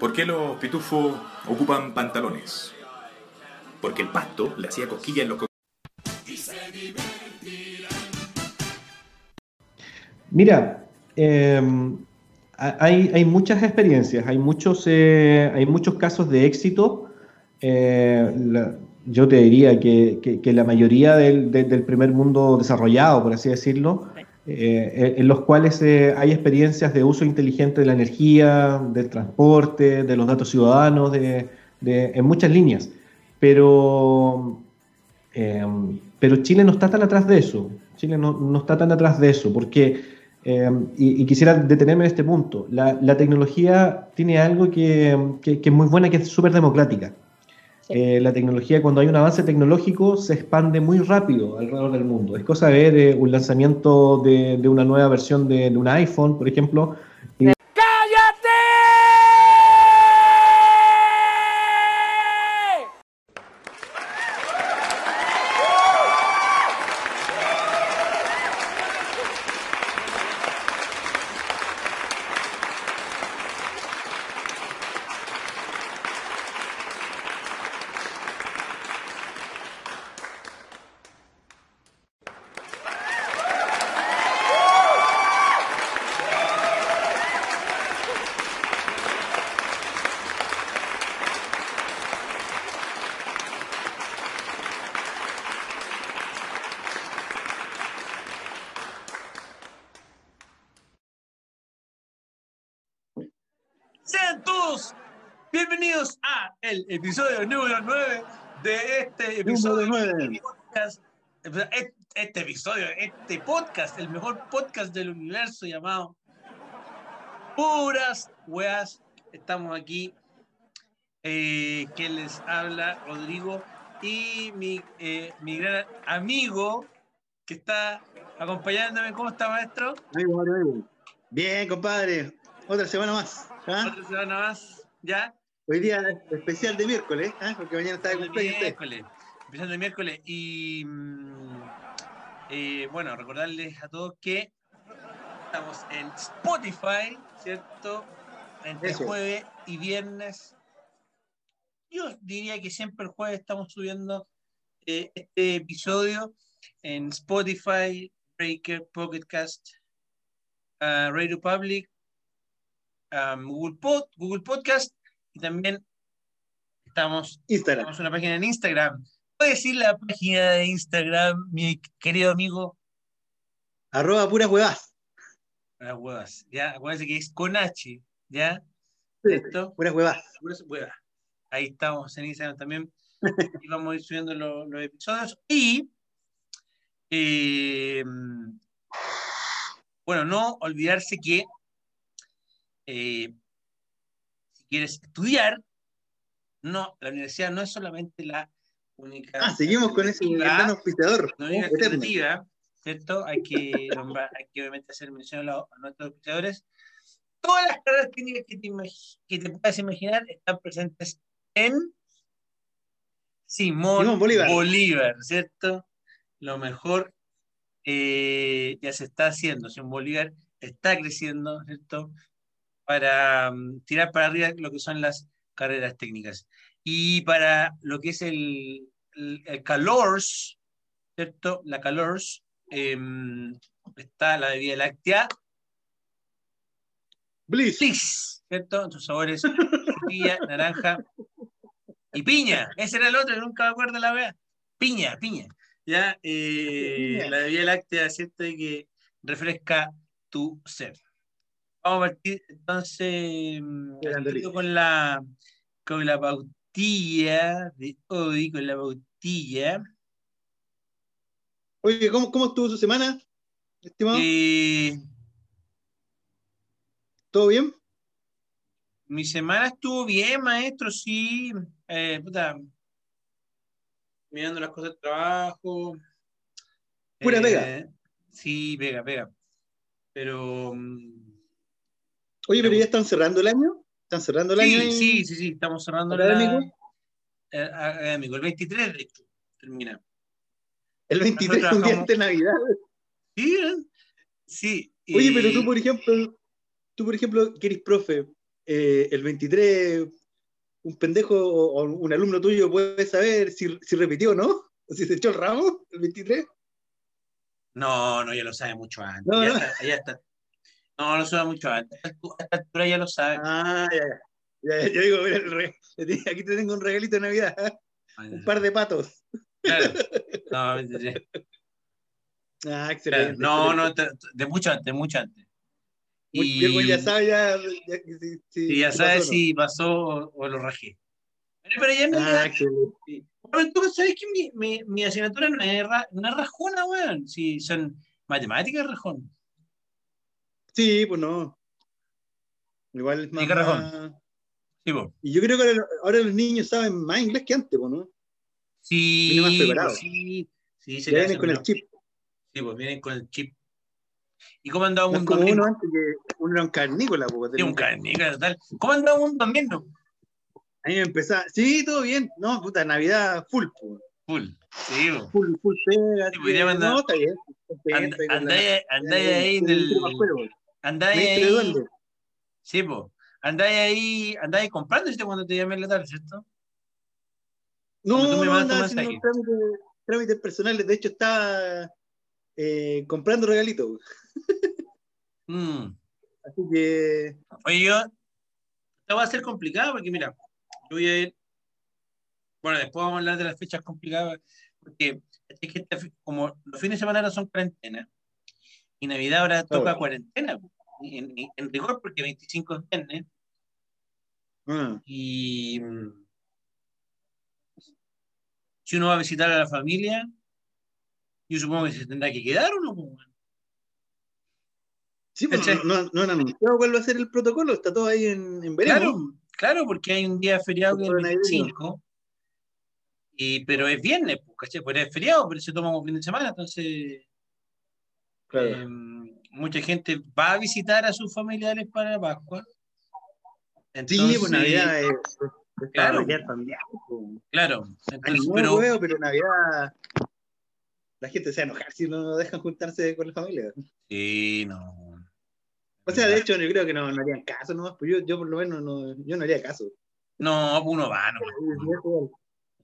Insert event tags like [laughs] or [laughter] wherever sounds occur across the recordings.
¿Por qué los pitufos ocupan pantalones? Porque el pasto le hacía cosquillas en los Mira, eh, hay, hay muchas experiencias, hay muchos, eh, hay muchos casos de éxito. Eh, yo te diría que, que- que la mayoría del, de- del primer mundo desarrollado, por así decirlo, eh, en los cuales eh, hay experiencias de uso inteligente de la energía, del transporte, de los datos ciudadanos, de, de- en muchas líneas. Pero, eh, pero Chile no está tan atrás de eso. Chile no, no está tan atrás de eso, porque, eh, y, y quisiera detenerme en este punto, la, la tecnología tiene algo que, que- que es muy buena, que es súper democrática. Eh, la tecnología, cuando hay un avance tecnológico, se expande muy rápido alrededor del mundo. Es cosa de ver eh, un lanzamiento de, de una nueva versión de, de un iPhone, por ejemplo, y Sean todos bienvenidos a el episodio número 9 de este episodio Número nueve. de podcast. Este, este episodio, este podcast, el mejor podcast del universo llamado Puras Weas. Estamos aquí. Eh, que les habla Rodrigo y mi, eh, mi gran amigo que está acompañándome. ¿Cómo está, maestro? Bien, compadre. Otra semana más. ¿ah? Otra semana más, ¿ya? Hoy día especial de miércoles, ¿ah? porque mañana está el cumpleaños. miércoles. Empezando el miércoles. Y mm, eh, bueno, recordarles a todos que estamos en Spotify, ¿cierto? Entre Eso. jueves y viernes. Yo diría que siempre el jueves estamos subiendo eh, este episodio en Spotify, Breaker, Pocket Cast, ah, Radio Public, um, Google, Pod, Google Podcast y también estamos Instagram. tenemos una página en Instagram. ¿Puedes decir la página de Instagram, mi querido amigo? Arroba puras huevas. Las huevas, ¿ya? Acuérdense que es con H, ¿ya? Sí. ¿Esto? Puras huevas. Puras huevas. Ahí estamos en Instagram también. [laughs] Y vamos a ir subiendo lo- los episodios. Y, eh, bueno, no olvidarse que eh, si quieres estudiar, no, la universidad no es solamente la única. Ah, seguimos con ese gran auspiciador. La única Eterno. alternativa, ¿cierto? Hay que, [laughs] nombrar- hay que obviamente hacer mención a, los- a nuestros auspiciadores. Todas las carreras técnicas que te, que te puedas imaginar están presentes en Simón, Simón Bolívar. Bolívar, ¿cierto? Lo mejor eh, ya se está haciendo. Simón Bolívar está creciendo, ¿cierto? Para mm, tirar para arriba lo que son las carreras técnicas. Y para lo que es el, el, el Calors, ¿cierto? La Calors, em, está la bebida láctea Bliss. Bliss, ¿cierto? En sus sabores frutilla, naranja y piña. Ese era el otro, nunca me acuerdo la vea. Piña, piña. Ya, eh, Piña. la bebida láctea, ¿cierto? Y que refresca tu ser. Vamos a partir entonces tiro con la, con la pautilla de hoy, con la pautilla. Oye, ¿cómo, ¿cómo estuvo su semana, estimado? Eh, ¿Todo bien? Mi semana estuvo bien, maestro, sí. Eh, puta, mirando las cosas del trabajo. Pura Eh, pega. Sí, pega, pega. Pero mm, Oye, pero ya están cerrando el año. ¿Están cerrando el año? sí, en- sí, sí, sí, estamos cerrando la eh, académico. El 23, de hecho, termina. El 23 Nosotros un día de Navidad. Sí, ¿eh? sí. Oye, pero eh, tú, por ejemplo, tú, por ejemplo, que eres profe, eh, el 23, un pendejo o, o un alumno tuyo puede saber si, si repitió o no, o si se echó el ramo el 23. No, no, ya lo sabe mucho antes. No, ya, no. Está, ya está. No, lo sabe mucho antes. A esta altura ya lo sabe. Ah, ya, ya. Yo digo, mira, el re- aquí te tengo un regalito de Navidad, ¿eh? un par de patos. Claro. [laughs] No, 23. Ah, Claro. excelente. no, excelente. no, te- de mucho antes, mucho antes. Muy Y, bien, pues ya sabe, ya, ya, si- si- y ya si sabes pasó no. si pasó o, o lo rajé. Pero, ya Ah, realidad, excelente. Bueno, tú sabes que mi, mi, mi asignatura no es, ra- no es rajona, weón. Si son matemáticas, rajón. Sí, pues no. Igual es más. Sí, Sí. Y yo creo que ahora, ahora los niños saben más inglés que antes, pues, ¿no? Sí, Viene más preparado. pues sí, sí, se vienen con el chip. Sí, pues vienen con el chip. ¿Y cómo andaba No un como uno antes que uno era un carnícola, pues. Sí, un carnica, tal. ¿Cómo andaba un domingo? A mí me empezaba. Sí, todo bien. No, puta, Navidad full, pues. Full. Sí. Full, full pega. Sí, No, está bien. And- Andáis Ya, ahí en el. Andáis ahí. Sí, pues. Andáis ahí, andáis comprando ¿viste? cuando te llamé en la tarde, ¿cierto? No, tú me no andaba haciendo trámites, trámites personales. De hecho, estaba eh, comprando regalitos. [laughs] Mm. Así que. Oye, yo. Esto va a ser complicado porque, mira, yo voy a ir. Bueno, después vamos a hablar de las fechas complicadas. Porque es que esta fe- como los fines de semana son cuarentena. Y Navidad ahora toca Claro. cuarentena. En, rigor, porque 25 es viernes. ah, Y. mm, Si uno va a visitar a la familia, yo supongo que se tendrá que quedar uno. Sí, pero no, no, no han anunciado cuál va a ser el protocolo. Está todo ahí en, en veremos. Claro, claro, porque hay un día feriado que es el Por navideño. 25, y, pero es viernes, pues, ¿cachai? Pues es feriado, pero se toma un fin de semana, entonces Claro. eh, mucha gente va a visitar a sus familiares para la Pascua. sí, pues Navidad es, es Claro. familiar pues. Claro, entonces, pero huevo, pero Navidad. La gente se va a enojar si no dejan juntarse con la familia. sí, no. O sea, de hecho, yo creo que no, no harían caso nomás. Pues yo, yo por lo menos no, yo no haría caso. No, uno va, no,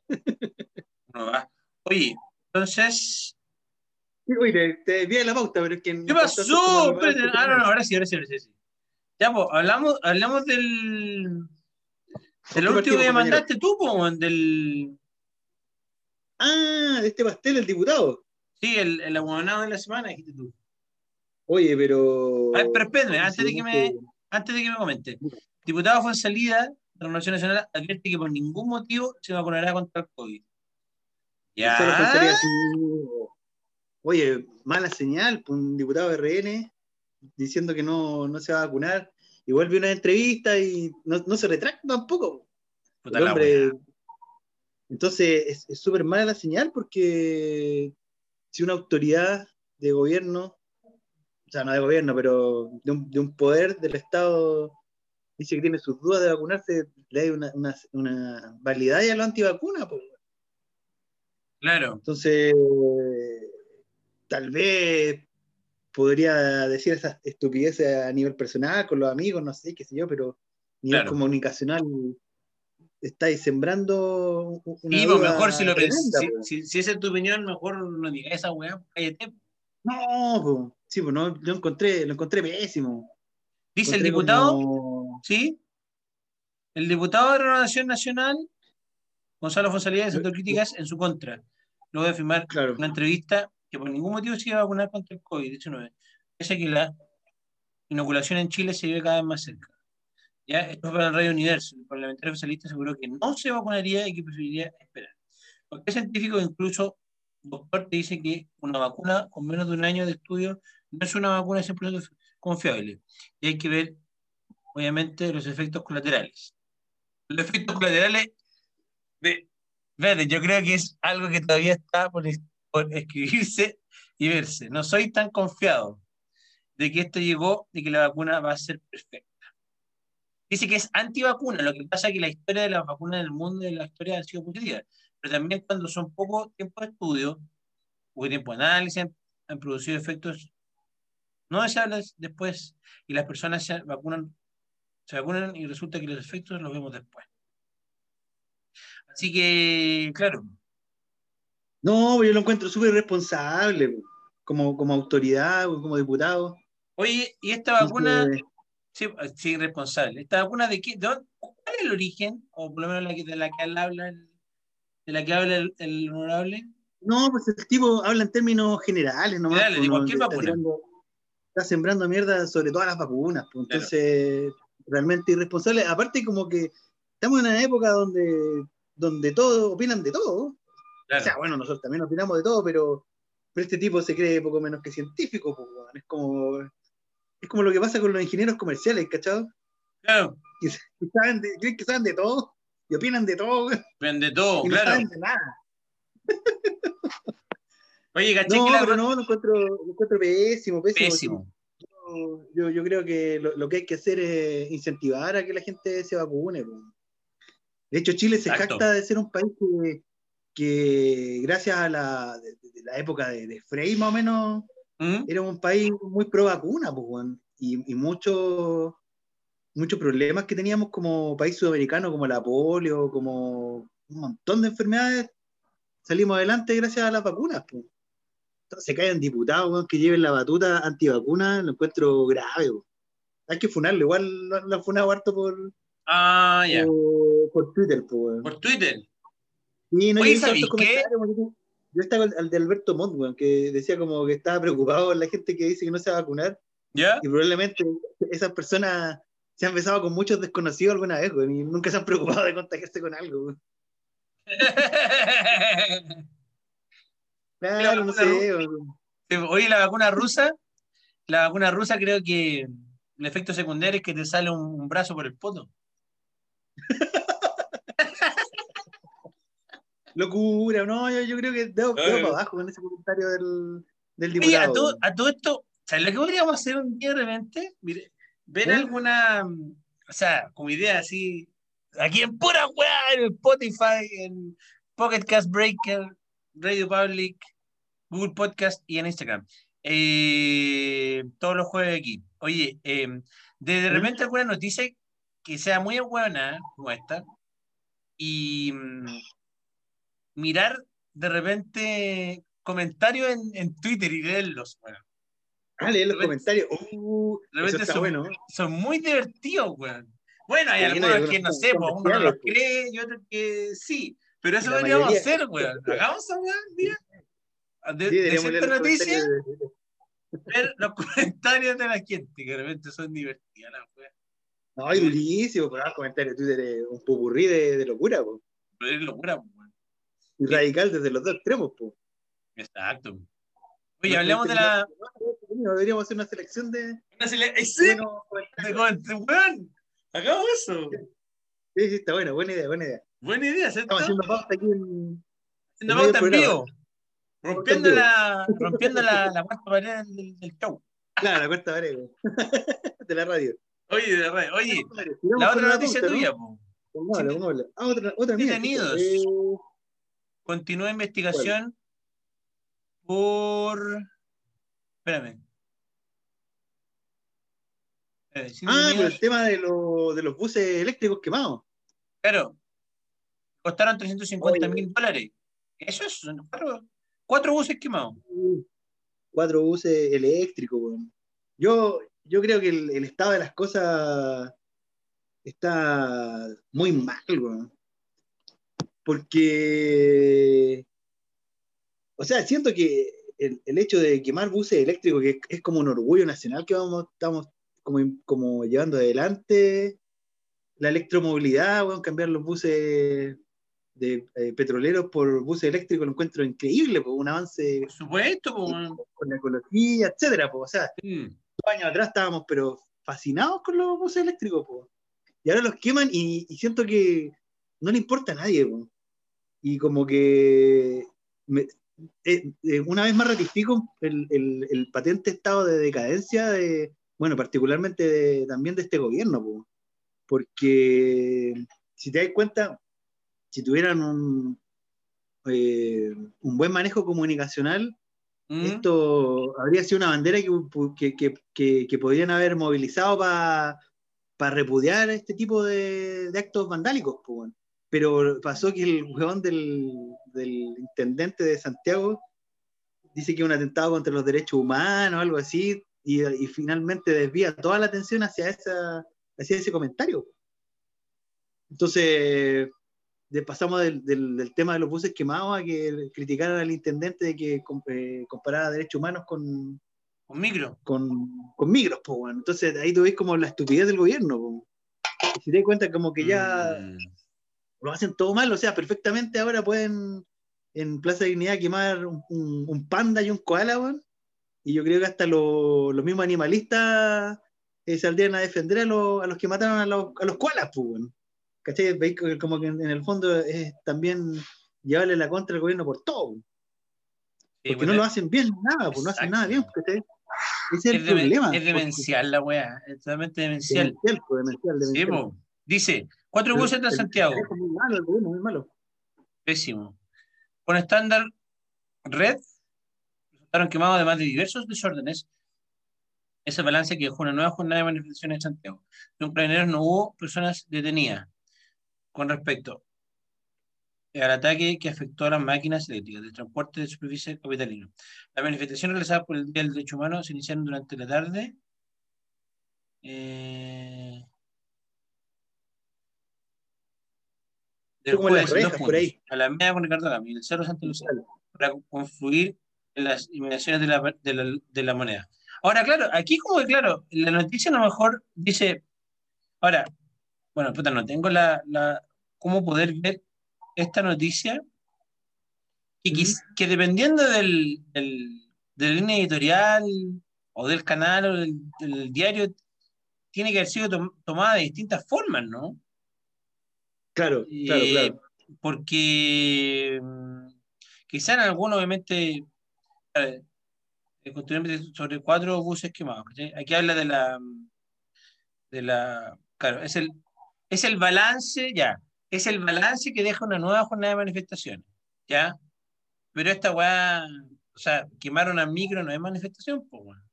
[laughs] uno va. Oye, entonces, Sí, Oye, te, desvié de la pauta, pero es que. ¿qué pasó? Espérate, ah, no, no, ahora sí, ahora sí, ahora sí. Ya, pues, hablamos, hablamos del. ¿Con El qué último que mandaste tú, po, del. Ah, de este pastel, el diputado. Sí, el, el abonado de la semana, dijiste tú. Oye, pero. A ver, pero espérame, antes de que me, antes de que me comente. Diputado fue en salida, la Renovación Nacional advierte que por ningún motivo se vacunará contra el COVID. Ya. Así, Oye, mala señal, pues, un diputado de RN diciendo que no, no se va a vacunar. Igual vi una entrevista y no, no se retracta tampoco. Puta El hombre-. Entonces, es súper mala la señal porque si una autoridad de gobierno, o sea, no de gobierno, pero de un, de un poder del Estado dice que tiene sus dudas de vacunarse, le hay una, una, una validad a la antivacuna, pues. Claro. Entonces, tal vez podría decir esas estupideces a nivel personal, con los amigos, no sé, qué sé yo, pero a nivel Claro. comunicacional estáis sembrando una Sí, pues mejor si lo tremenda. Si, si, si esa es tu opinión, mejor no digas esa weá, cállate. No, po. sí, pues no, lo encontré, lo encontré pésimo. Dice el diputado, como- ¿sí? El diputado de Renovación Nacional, Gonzalo Fonsalía, de Críticas en su contra. Luego de firmar Claro. una entrevista que por ningún motivo se iba a vacunar contra el COVID-19, pese a que la inoculación en Chile se ve cada vez más cerca. Ya, esto para el Radio Universo. El parlamentario socialista aseguró que no se vacunaría y que preferiría esperar. Porque científico, incluso doctor, te dice que una vacuna con menos de un año de estudio no es una vacuna 100% confiable. Y hay que ver, obviamente, los efectos colaterales. Los efectos colaterales de... Espérate, yo creo que es algo que todavía está por, por escribirse y verse. No soy tan confiado de que esto llegó y que la vacuna va a ser perfecta. Dice que es antivacuna, lo que pasa es que la historia de las vacunas en el mundo y la historia han sido positivas, pero también cuando son poco tiempo de estudio, poco tiempo de análisis, han, han producido efectos no deseables después y las personas se vacunan se vacunan y resulta que los efectos los vemos después. Así que, claro. No, yo lo encuentro súper responsable, po, como, como autoridad, o como diputado. Oye, ¿y esta vacuna? Sí, sí, responsable. ¿Esta vacuna de qué? de dónde- ¿Cuál es el origen? O por lo menos la que, de la que habla, el- de la que habla el, el honorable. No, pues el tipo habla en términos generales nomás. Generales, de pues, cualquier está, vacuna. tirando- está sembrando mierda sobre todas las vacunas. pues, entonces, realmente irresponsable. Aparte, como que estamos en una época donde, donde todos opinan de todo. Claro. O sea, bueno, nosotros también opinamos de todo, pero, pero este tipo se cree poco menos que científico. pues, es, como, es como lo que pasa con los ingenieros comerciales, ¿cachado? claro, Que [laughs] saben de- creen que saben de todo y opinan de todo weón, vende todo, y no claro. saben de nada. [laughs] Oye, caché No, que la pero no, lo encuentro, lo encuentro pésimo, pésimo. Pésimo. Yo, yo creo que lo, lo que hay que hacer es incentivar a que la gente se vacune. po. De hecho, Chile se Exacto. jacta de ser un país que, que gracias a la, de- de la época de, de Frey, más o menos, ¿Mm? era un país muy pro vacuna, pues, y, y muchos muchos problemas que teníamos como país sudamericano, como la polio, como un montón de enfermedades, salimos adelante gracias a las vacunas. pues. Entonces caen diputados weón, que lleven la batuta antivacuna, lo encuentro grave. Hay que funarlo, igual lo, lo han funado harto por, Ah, por, por Twitter. Pues. Por Twitter. Y no Oye, he visto ¿sabéis hartos qué? Yo estaba al, de Alberto Montt, weón, que decía como que estaba preocupado la gente que dice que no se va a vacunar. ¿Ya? Y probablemente esas personas se han besado con muchos desconocidos alguna vez, weón, y nunca se han preocupado de contagiarse con algo. weón. [laughs] Claro, no sé. weón. Oye, la vacuna rusa, la vacuna rusa creo que el efecto secundario es que te sale un, un brazo por el poto. [laughs] Locura, no, yo, yo creo que debo, para abajo con ese comentario del, del Oye, a diputado. todo, a todo esto, ¿sabes lo que podríamos hacer un día de repente? Mire, ver ¿Eh? alguna, o sea, como idea así, aquí en pura weá, en Spotify, en Pocket Cast Breaker, Radio Public, Google Podcast y en Instagram. Eh, todos los jueves aquí. Oye, eh, de, de ¿Mm? repente alguna noticia que sea muy buena como esta y mm, mirar de repente comentarios en, en Twitter y leerlos. Bueno, Ah, leer los comentarios. Uh, de eso repente está son, bueno. son muy divertidos, weón. Bueno, hay Sí, algunos que no sé, pues uno no los cree y otros que sí. Pero eso deberíamos mayoría- hacer, weón. [laughs] Hagamos esa weón, mira. De, Sí, de leer cierta noticia, de- ver los [laughs] comentarios de la gente, que de repente son divertidas las weas. No, hay durísimo, pero los comentarios de Twitter es un popurrí de, de locura, po. Pero es locura, weón. Y radical desde los dos extremos, po. Exacto. Oye, hablemos de la. Deberíamos hacer una selección de. una sele- ¡Eh, sí! coment- weón, Hagamos eso. Sí, sí, está buena, buena idea, buena idea. Buena idea, ¿cierto? Estamos haciendo pauta aquí en. Haciendo pauta en vivo. Rompiendo la, [laughs] rompiendo la, la cuarta pared del, del show. Claro, la cuarta pared, [laughs] de la radio. Oye, de re- oye, la otra noticia tuya, po. Pongámosla, pongámosla. Ah, otra, otra mía. Detenidos. Continúa investigación por. Espérame. Ah, por el tema de, lo- de los buses eléctricos quemados. Claro. Costaron 350 mil dólares. Eso es cuatro, cuatro buses quemados. Cuatro buses eléctricos, weón. Yo, yo creo que el, el estado de las cosas está muy mal, weón. Porque, o sea, siento que el, el hecho de quemar buses eléctricos, que es, es como un orgullo nacional que vamos, estamos como, como llevando adelante, la electromovilidad, weón, cambiar los buses de eh, petroleros por buses eléctricos, lo encuentro increíble, pues, un avance Por supuesto, con la ecología, etcétera, pues, o sea, Mm. dos años atrás estábamos pero fascinados con los buses eléctricos, po. y ahora los queman y, y siento que no le importa a nadie, po. Y como que me- eh, eh, una vez más ratifico el, el- el patente estado de decadencia de, bueno, particularmente de- también de este gobierno, po. porque si te das cuenta, si tuvieran un, eh, un buen manejo comunicacional, Mm. esto habría sido una bandera que, que, que, que- podrían haber movilizado para para repudiar este tipo de, de actos vandálicos, weón. Pero pasó que el weón del, del intendente de Santiago dice que es un atentado contra los derechos humanos, algo así, y, y finalmente desvía toda la atención hacia, esa, hacia ese comentario. Entonces, de- pasamos del, del- del tema de los buses quemados a que criticaran al intendente de que com- eh, comparaba derechos humanos con, Un micro. con, con migros, pues, weón. Entonces ahí tú ves como la estupidez del gobierno, po. Si te das cuenta como que ya Mm. Lo hacen todo mal, o sea, perfectamente ahora pueden en Plaza Dignidad quemar un, un- un panda y un koala, weón. Y yo creo que hasta lo- los mismos animalistas eh, saldrían a defender a, los- a los que mataron a los, a los koalas, pues, weón. ¿Cachai? Como que en, en el fondo es también llevarle la contra al gobierno por todo, weón. Porque pues, no lo hacen bien, nada, pues no hacen nada bien, ¿cachai? Ese es el problema. es porque- demencial la weá, es totalmente demencial. Demencial, pues, demencial, Sí, demencial. po. Dice, cuatro buses de el- Santiago, es muy malo, muy malo. pésimo. Con estándar red, resultaron quemados además de diversos desórdenes. Ese balance que dejó una nueva jornada de manifestaciones en Santiago. Según carabineros no hubo personas detenidas con respecto al ataque que afectó a las máquinas eléctricas del transporte de superficie capitalino. Las manifestaciones realizadas por el Día del Derecho Humano se iniciaron durante la tarde. eh, Como las rejas por ahí. a la media con Ricardo Gami, en el Cerro Santa Lucía, para confluir en las inmediaciones de la, de la, de la moneda. Ahora, claro, aquí como que, claro, la noticia a lo mejor dice, ahora, bueno, puta, no tengo la, la cómo poder ver esta noticia, que, que dependiendo del, del- de la línea editorial o del canal o del, del diario, tiene que haber sido tom- tomada de distintas formas, ¿no? Claro, claro, Eh, claro. Porque mm, quizá en alguno, obviamente, eh, sobre cuatro buses quemados. Aquí habla de la, de la, claro, es el, es el balance, ya, es el balance que deja una nueva jornada de manifestaciones, ¿ya? Pero esta weá, o sea, quemar una micro no es manifestación, pues, weón.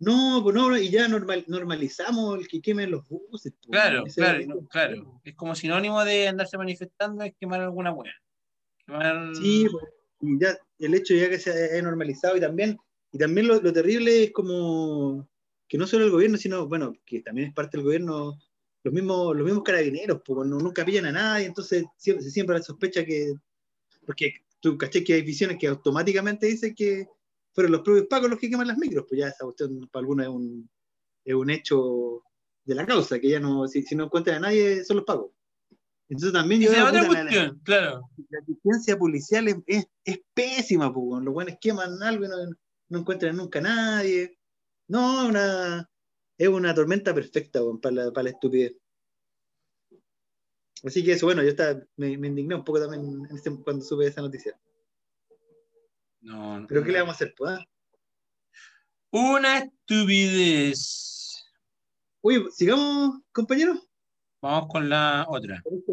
No, pues no, y ya normal, normalizamos el que quemen los buses. pues, Claro, claro, no, claro. Es como sinónimo de andarse manifestando, es quemar alguna weá. Quemar... Sí, pues, ya el hecho ya que se ha normalizado y también, y también lo, lo terrible es como que no solo el gobierno, sino, bueno, que también es parte del gobierno, los mismos, los mismos carabineros, pues no, nunca pillan a nadie, entonces siempre, siempre la sospecha que, porque tú caché que hay visiones que automáticamente dicen que fueron los propios pagos los que queman las micros, pues ya esa cuestión para algunos es un, es un hecho de la causa, que ya no, si, si no encuentran a nadie, son los pagos. Entonces también yo otra puta, la- la- claro. la eficiencia policial es, es, es pésima, pues, los buenos queman algo y no, no encuentran nunca a nadie. No, una, es una tormenta perfecta weón, para, la, para la estupidez. Así que eso, bueno, yo estaba, me, me indigné un poco también ese- cuando supe esa noticia. No, no. Pero ¿qué le vamos a hacer? Pues, ah? Una estupidez. Oye, sigamos, compañeros. Vamos con la otra. este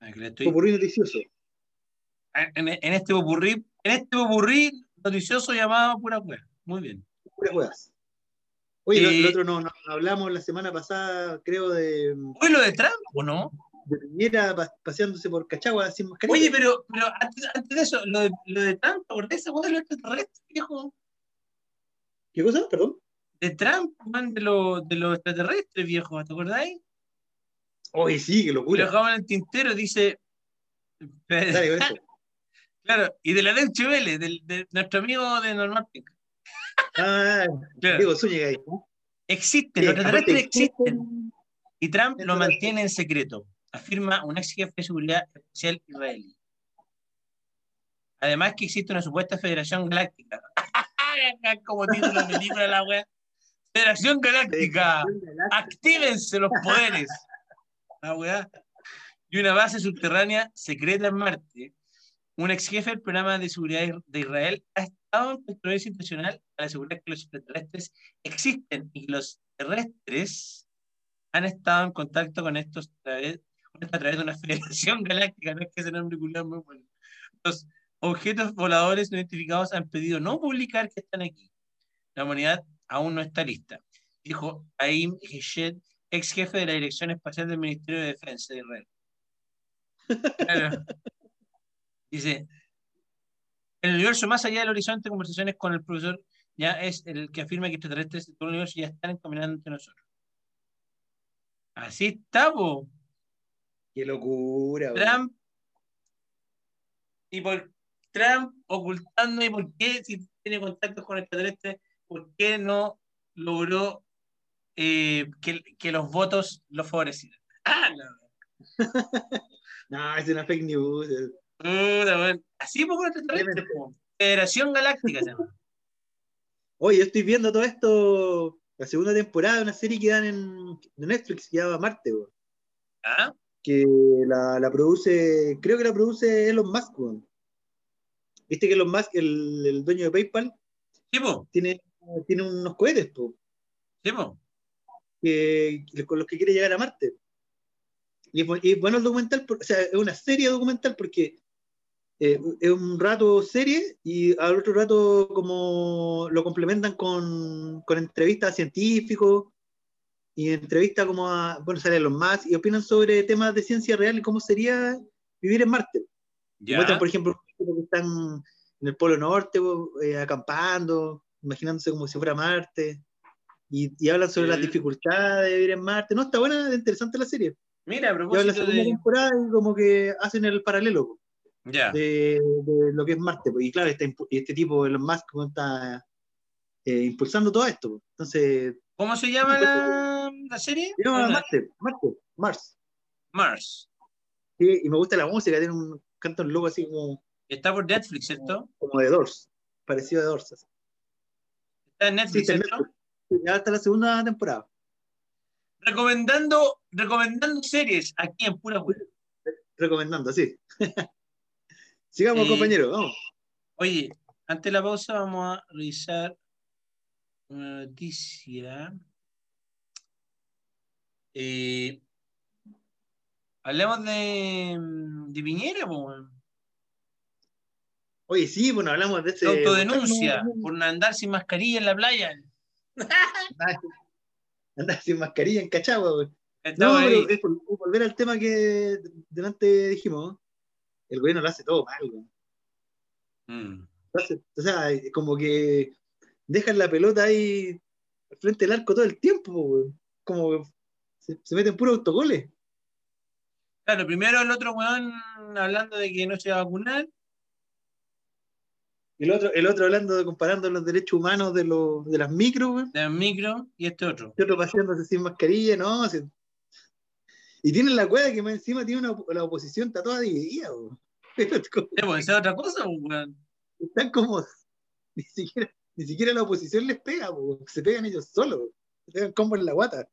Aquí estoy- popurrí noticioso. En, en este popurrí, en este popurrí noticioso llamado pura wea. Muy bien. Puras huevas. Oye, Eh, el otro no, no hablamos la semana pasada, creo, de, Oye, lo de Trump, ¿o no? De Piñera paseándose por Cachagua sin mascarilla. Oye, pero, pero antes, antes de eso, lo de, lo de Trump, ¿te acordás de esa de los extraterrestres, viejo? ¿Qué cosa? Perdón. De Trump, man, de, lo- de los extraterrestres, viejo, ¿te acordáis? Oye, sí, qué Y lo locura. dejamos en el tintero, dice. Dale con eso. [laughs] Claro, y de la Deutsche Welle, de nuestro amigo de Normal Pink. Ah, Claro. Diego Zúñiga ahí. Existen, Sí, los extraterrestres aparte existen. Y Trump lo mantiene en secreto, afirma un ex jefe de seguridad especial israelí. Además que existe una supuesta Federación Galáctica. [laughs] Como título de la wea. Federación Galáctica. Actívense los poderes. La weá. Y una base subterránea secreta en Marte. Un ex jefe del programa de seguridad de Israel ha estado en controversia internacional para asegurar que los extraterrestres existen y los terrestres han estado en contacto con estos a través de una federación [laughs] galáctica. No es que ese nombre culiao es muy bueno. Los objetos voladores no identificados han pedido no publicar que están aquí. La humanidad aún no está lista. dijo Aim Heshed, ex jefe de la Dirección Espacial del Ministerio de Defensa de Israel. Claro. [laughs] Dice, el universo más allá del horizonte, conversaciones con el profesor ya es el que afirma que extraterrestres de todo el universo ya están caminando entre nosotros. Así está, po. Qué locura, weón. Trump y por Trump ocultando y por qué si tiene contactos con extraterrestres, por qué no logró eh, que, que los votos lo favorecieran. Ah, no. [laughs] No, es una fake news. Weón. Así poco extraterrestres, po. Federación Galáctica se llama. Oye, yo estoy viendo todo esto, la segunda temporada de una serie que dan en Netflix que se llama Marte, weón. ¿Ah? Que la, la produce, creo que la produce Elon Musk, weón. Viste que Elon Musk, el, el dueño de PayPal, Sí, tiene, tiene unos cohetes, Sí, que, con los que quiere llegar a Marte. Y es, y es bueno el documental, o sea, es una serie documental porque eh, es un rato serie y al otro rato como lo complementan con, con entrevistas a científicos y entrevistas como a, bueno, salen los más y opinan sobre temas de ciencia real y cómo sería vivir en Marte. Y Ya. Muestran, por ejemplo, que están en el Polo Norte, eh, acampando, imaginándose como si fuera Marte, y, y hablan sobre las dificultades de vivir en Marte. No, está buena, interesante la serie. Mira, a propósito segunda de. temporada y como que hacen el paralelo de, de lo que es Marte. Y claro, este, este tipo, Elon Musk, como está eh, impulsando todo esto. Entonces, ¿Cómo se llama la, la serie? se llama Una- Marte, Marte, Mars. Mars. Sí, y me gusta la música, tiene un, canta un logo así como, Está por Netflix, ¿cierto? como de Doors, parecido a Doors. así. Está en Sí, Netflix, está en ¿cierto? Netflix. Sí, ya hasta la segunda temporada. Recomendando, recomendando series aquí en Pura Web. Recomendando, sí. [laughs] Sigamos, Eh, compañeros, vamos. Oye, antes de la pausa vamos a revisar una noticia. Eh, hablemos de, de Piñera, po, weón. Oye, sí, bueno, hablamos de ese. autodenuncia por andar sin mascarilla en la playa. [laughs] Andar sin mascarilla en Cachagua, güey. No, ahí. pero es por- por volver al tema que delante dijimos. El gobierno lo hace todo mal, güey. Mm. O sea, como que dejan la pelota ahí al frente del arco todo el tiempo, güey. Como se, se meten puros autogoles. Claro, primero el otro weón hablando de que no se va a vacunar. El otro, el otro hablando, de, comparando los derechos humanos de, los, de las micros, güey. de micro y este otro. Y otro paseándose sin mascarilla, no. Y tienen la cueva que más encima tiene una, la oposición, está toda dividida, como- Sí, [laughs] pues, esa es otra cosa, pues, weón. están como ni siquiera, ni siquiera la oposición les pega, po, se pegan ellos solos, se pegan como en la guata.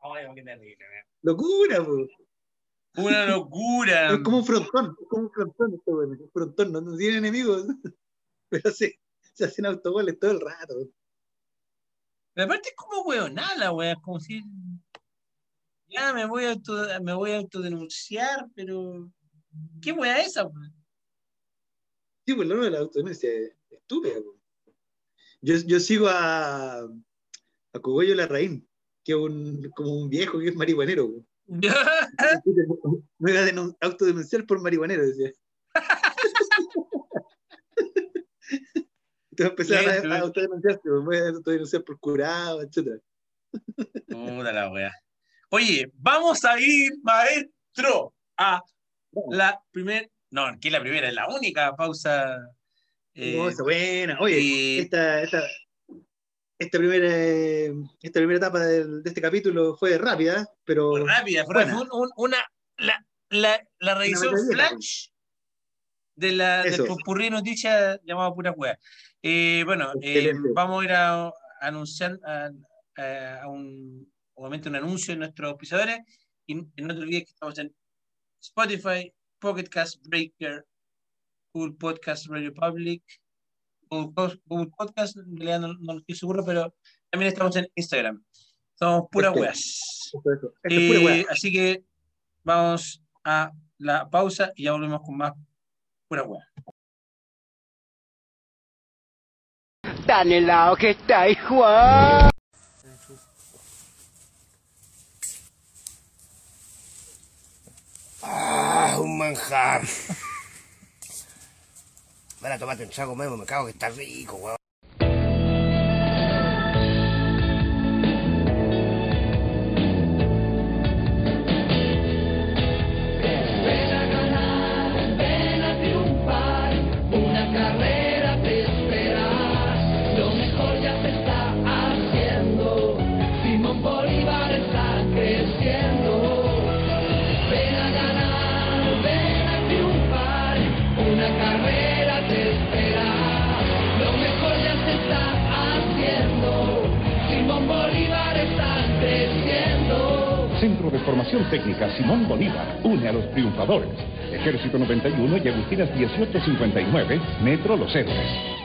Ay, qué terrible, weón. Locura, po. Una locura. [laughs] es como un frontón, es como un frontón weón, un frontón, no, no tienen enemigos, [laughs] pero se, se hacen autogoles todo el rato. Pero aparte es como weonada la wea, es como si ya me voy a auto, me voy a autodenunciar, pero ¿qué wea es esa, weón? Sí, pues lo de la autodenuncia es estúpida, po. Yo, yo sigo a, a Cogollo Larraín, que es un, como un viejo que es marihuanero. [laughs] Me iba a denun- autodenunciar por marihuanero, decía. [laughs] Entonces empecé a, a eh. autodenunciarse, me voy a autodenunciar por curado, etc. Puta la wea. Oye, vamos a ir, maestro, a la primera, no, que es la primera, es la única pausa. eh, Cosa buena. Oye, y- esta, esta, esta, primera, esta primera etapa del- de este capítulo fue rápida, pero fue rápida, fue, un- un- una, la, la, la revisión metralleta, flash de la, del popurrí de noticias llamado Pura Wea. Eh, bueno, eh, vamos a ir a, anunciar a, a- a un, obviamente un anuncio de nuestros auspiciadores y, no te olvides que estamos en Spotify, Pocket Cast, Breaker, Google Podcast, Radio Public, Google, Podcast, en realidad no, no estoy seguro, pero también estamos en Instagram. Somos puras Perfecto. weas. Pura así que vamos a la pausa y ya volvemos con más pura wea. tan helado que está, Juan. Ah, un manjar. Van a tomarte un trago nuevo, me cago que está rico, weón. Simón Bolívar une a los triunfadores. Ejército 91 y Agustinas 1859, Metro Los Héroes.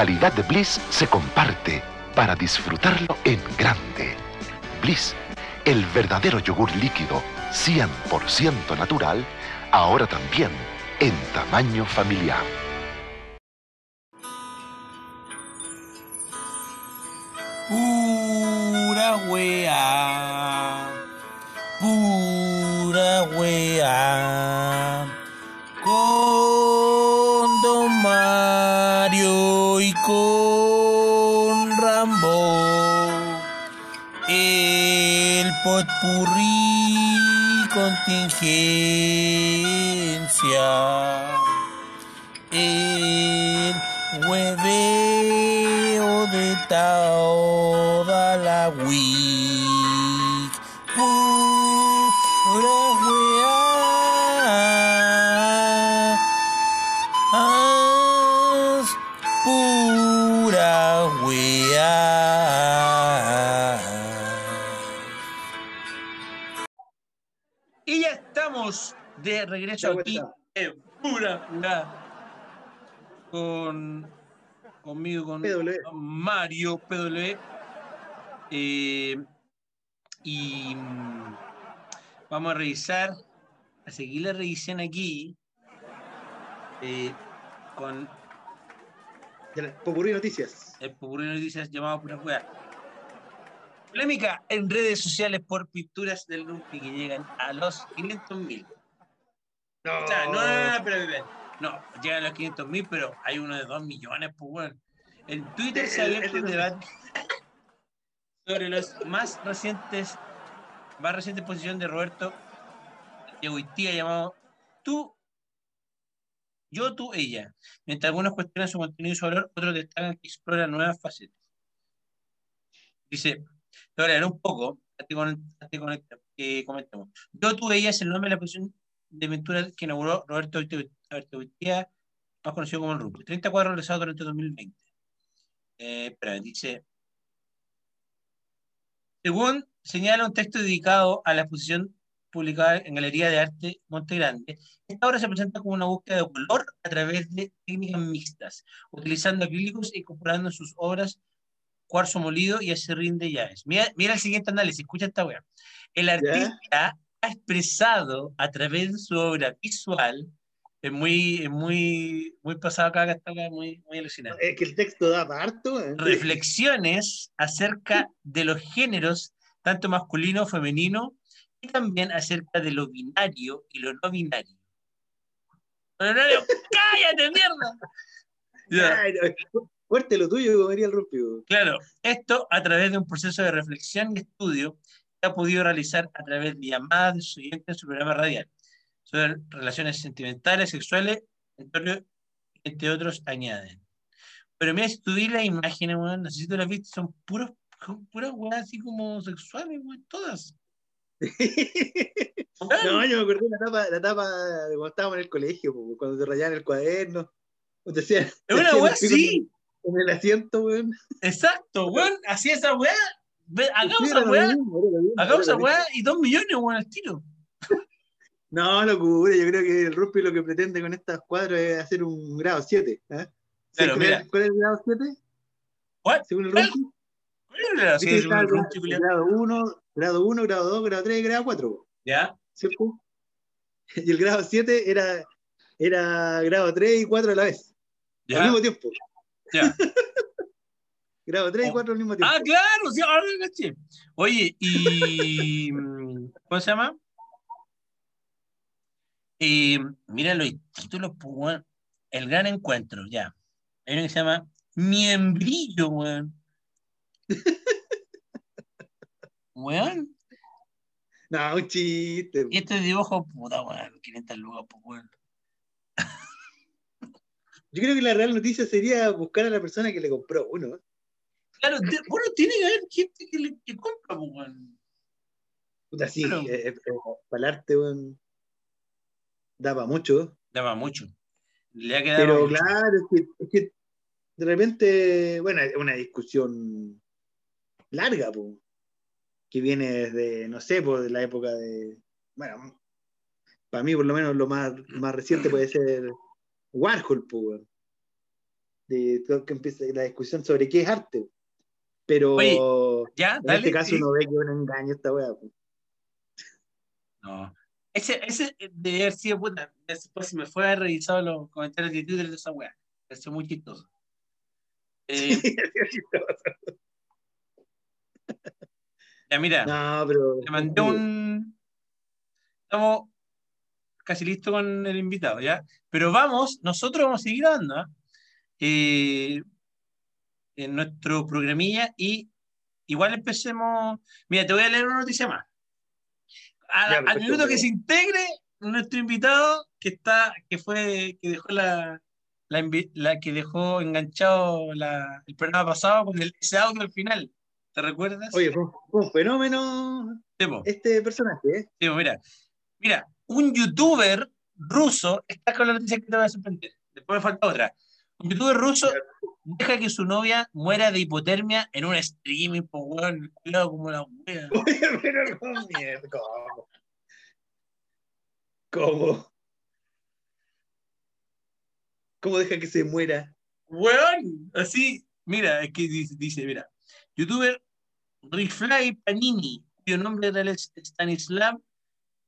Calidad de Bliss se comparte para disfrutarlo en grande. Bliss, el verdadero yogur líquido 100% natural, ahora también en tamaño familiar. Aquí vuelta. en pura. Con conmigo, con, PW. Mario PW. Eh, y mm, vamos a revisar, a seguir la revisión aquí eh, con las Popurrí Noticias. el popurrí noticias llamado Pura Wea. Polémica en redes sociales por pinturas del Rumpi que llegan a los 500 mil. No, O sea, no, no, no, no, pero, no, llegan a los 500 mil, pero hay uno de 2 millones, pues bueno. En Twitter se ha El- abierto un debate sobre los más recientes, más reciente posición de Roberto Yehuitía llamado Tú, yo, tú, ella. Mientras algunos cuestionan su contenido y su valor, otros destacan que explora nuevas facetas. Dice, leer un poco, de de que comentemos. Yo, tú, ella es el nombre de la posición de aventura que inauguró Roberto Yehuitía, más conocido como el RUP. 34 realizados durante 2020. Eh, espera, dice, según señala un texto dedicado a la exposición publicada en Galería de Arte Monte Grande, esta obra se presenta como una búsqueda de color a través de técnicas mixtas, utilizando acrílicos e incorporando en sus obras cuarzo molido y acerrín de llaves. Mira, mira el siguiente análisis, escucha esta wea. El artista ha expresado a través de su obra visual, es muy, es muy, muy pasado acá, está muy, muy alucinante Es que el texto da harto. weón. reflexiones acerca de los géneros, tanto masculino, femenino, y también acerca de lo binario y lo no binario. No, no, no, [laughs] ¡Cállate, mierda! Fuerte lo tuyo, como diría el Rumpi. Claro, esto a través de un proceso de reflexión y estudio ha podido realizar a través de llamadas de oyentes en su programa radial sobre relaciones sentimentales, sexuales, entre, otros, añaden. Pero mira, si tú ves las imágenes, weón, no sé si tú las viste, son puros puras weas así como sexuales, weón, todas. [laughs] No, yo me acordé de la etapa, la etapa de cuando estábamos en el colegio, po, cuando te rayaban el cuaderno. o te hacían- Es una wea así. En el asiento, weón. Exacto, weón. Así esa weá. Ve, Hagamos esa weá. Hagamos esa weá y dos millones, weón, al tiro. [laughs] No, locura, yo creo que el rugby lo que pretende con estas cuadros es hacer un grado 7. ¿eh? ¿Sabes Claro, cuál, mira. cuál es el grado 7? What? Según el ¿Cuál? rugby. ¿Cuál es el grado, culiao. grado 1, grado 1, grado 2, grado 3 y grado 4. ¿Ya? ¿Cierto? [laughs] Y el grado 7 era, era grado 3 y 4 a la vez. Al ¿Ya? mismo tiempo. Ya. [laughs] Grado 3 y Oh. 4 al mismo tiempo. Ah, claro, sí, ahora lo caché. Oye, y. [laughs] mm, ¿Cómo se llama? Eh, mira los títulos, pues. El gran encuentro, ya. Hay uno que se llama Miembrillo, weón. [laughs] Weón. No, un chiste. Y este dibujo, puta, weón. 500 lucas, pues, weón. Yo creo que la real noticia sería buscar a la persona que le compró uno. Claro, de- bueno, tiene que haber gente que, le, que compra, pues, weón. Puta, sí, Claro. eh, eh, para el arte, weón, da para mucho. Daba mucho. Le ha quedado. Pero mucho. claro, es que, es que de repente, bueno, es una discusión larga, po, que viene desde, no sé, por de la época de, bueno, para mí por lo menos lo más, más reciente puede ser Warhol, weón. de todo que empieza la discusión sobre qué es arte. Pero Oye, Ya, en dale. este caso sí. uno ve que es un engaño esta weá. po. No. Ese, ese debe haber sido puta. Después se me fue a revisado los comentarios de Twitter de esa weá. Pareció muy chistoso. [laughs] Eh, ya, mira, no, pero. le mandé un. Estamos casi listos con el invitado, ¿ya? Pero vamos, nosotros vamos a seguir grabando, ¿ah? Eh, en nuestro programilla y igual empecemos. Mira, te voy a leer una noticia más. A- Ya, al minuto que se integre nuestro invitado que está, que fue, que dejó la, la, la que dejó enganchado la- el programa pasado con el, ese audio al final. ¿Te recuerdas? Oye, fue, fue un fenómeno este personaje, ¿eh? Mira, mira, un youtuber ruso, está con la noticia que te va a sorprender. Después me falta otra. Youtuber ruso deja que su novia muera de hipotermia en un streaming, po, weón, cuidado como la wea. Oye, pero no, mierda, ¿cómo? ¿Cómo? ¿Cómo deja que se muera? Weón, así, mira, es que dice, dice, mira, youtuber Rifly Panini, cuyo nombre real es Stanislav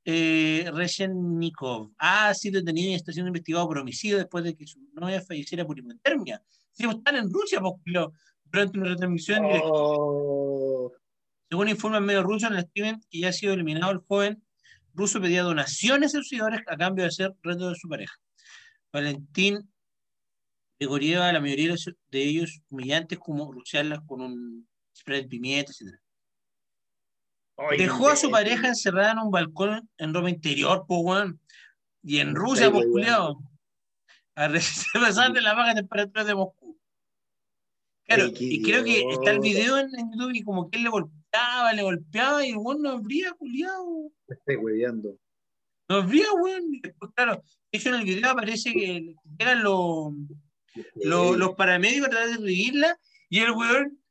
eh, Reshennikov, ha sido detenido y está siendo investigado por homicidio después de que su novia falleciera por hipotermia. Pues, están en Rusia, culiao, durante una retransmisión directa. Oh, Según informan medios rusos, en el que ya ha sido eliminado el joven ruso pedía donaciones a sus seguidores a cambio de hacer reto de su pareja. Valentín Gregorieva, la mayoría de ellos humillantes como rociarlas con un spray de pimienta, etc. Dejó a su pareja encerrada en un balcón en ropa interior, po, weón. Y en Rusia, pues, weón. culiao. A repasar [laughs] de la baja temperatura de Moscú. Claro, Ay, y creo que está el video en, YouTube y como que él le golpeaba, le golpeaba y el weón no abría, culiao. Me estoy hueveando. No habría, weón. Claro, hecho en el video aparece que llegan los, los, los paramédicos a tratar de revivirla y el weón,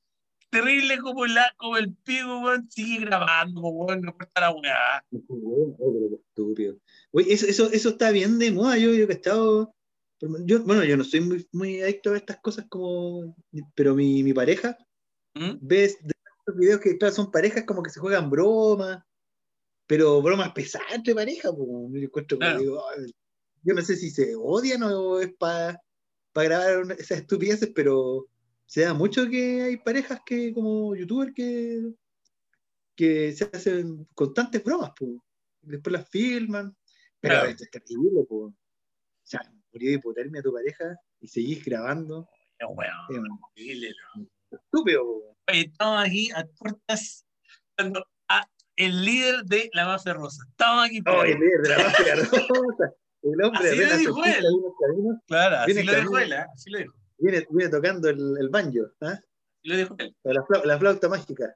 terrible como, la, como el pico, weón, sigue grabando, weón, no corta la weá. Estúpido. Eso, eso, eso está bien de moda. Yo, yo que he estado. Yo, bueno, yo no soy muy, muy adicto a estas cosas como. Pero mi, mi pareja ¿Mm? ves de estos videos que, claro, son parejas como que se juegan bromas, pero bromas pesadas entre parejas. Pues, yo, no sé si se odian o es para grabar una- esas estupideces, pero se da mucho que hay parejas que, como youtubers, que, que se hacen constantes bromas, pues. después las filman, pero Claro. esto es terrible, pues. O sea, murió de hipotermia tu pareja y seguís grabando. Weón, Es horrible, ¿no? estúpido, po. Oye, estamos aquí a puertas cuando a el líder de la mafia rosa. Estamos aquí. Oh, el líder de la mafia [laughs] rosa. El hombre Así de lo dijo él. claro, así viene lo dijo él, ¿eh? así lo dijo. Viene, viene tocando el, el banjo. ¿ah? Lo dijo él. La, flau- la flauta mágica.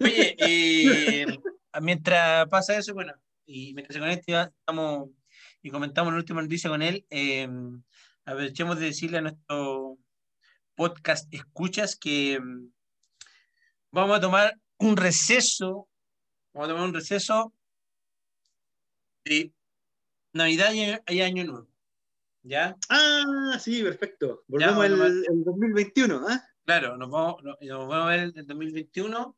Oye, eh, [laughs] mientras pasa eso, bueno, y mientras se conecte, ya estamos y comentamos la última noticia con él, eh, aprovechemos de decirle a nuestro podcast escuchas que mm, vamos a tomar un receso, vamos a tomar un receso de Navidad y, y Año Nuevo. ¿Ya? Ah, sí, perfecto. Volvemos bueno, el, el 2021, ¿ah? Claro, nos vamos, nos, nos vamos a ver el 2021.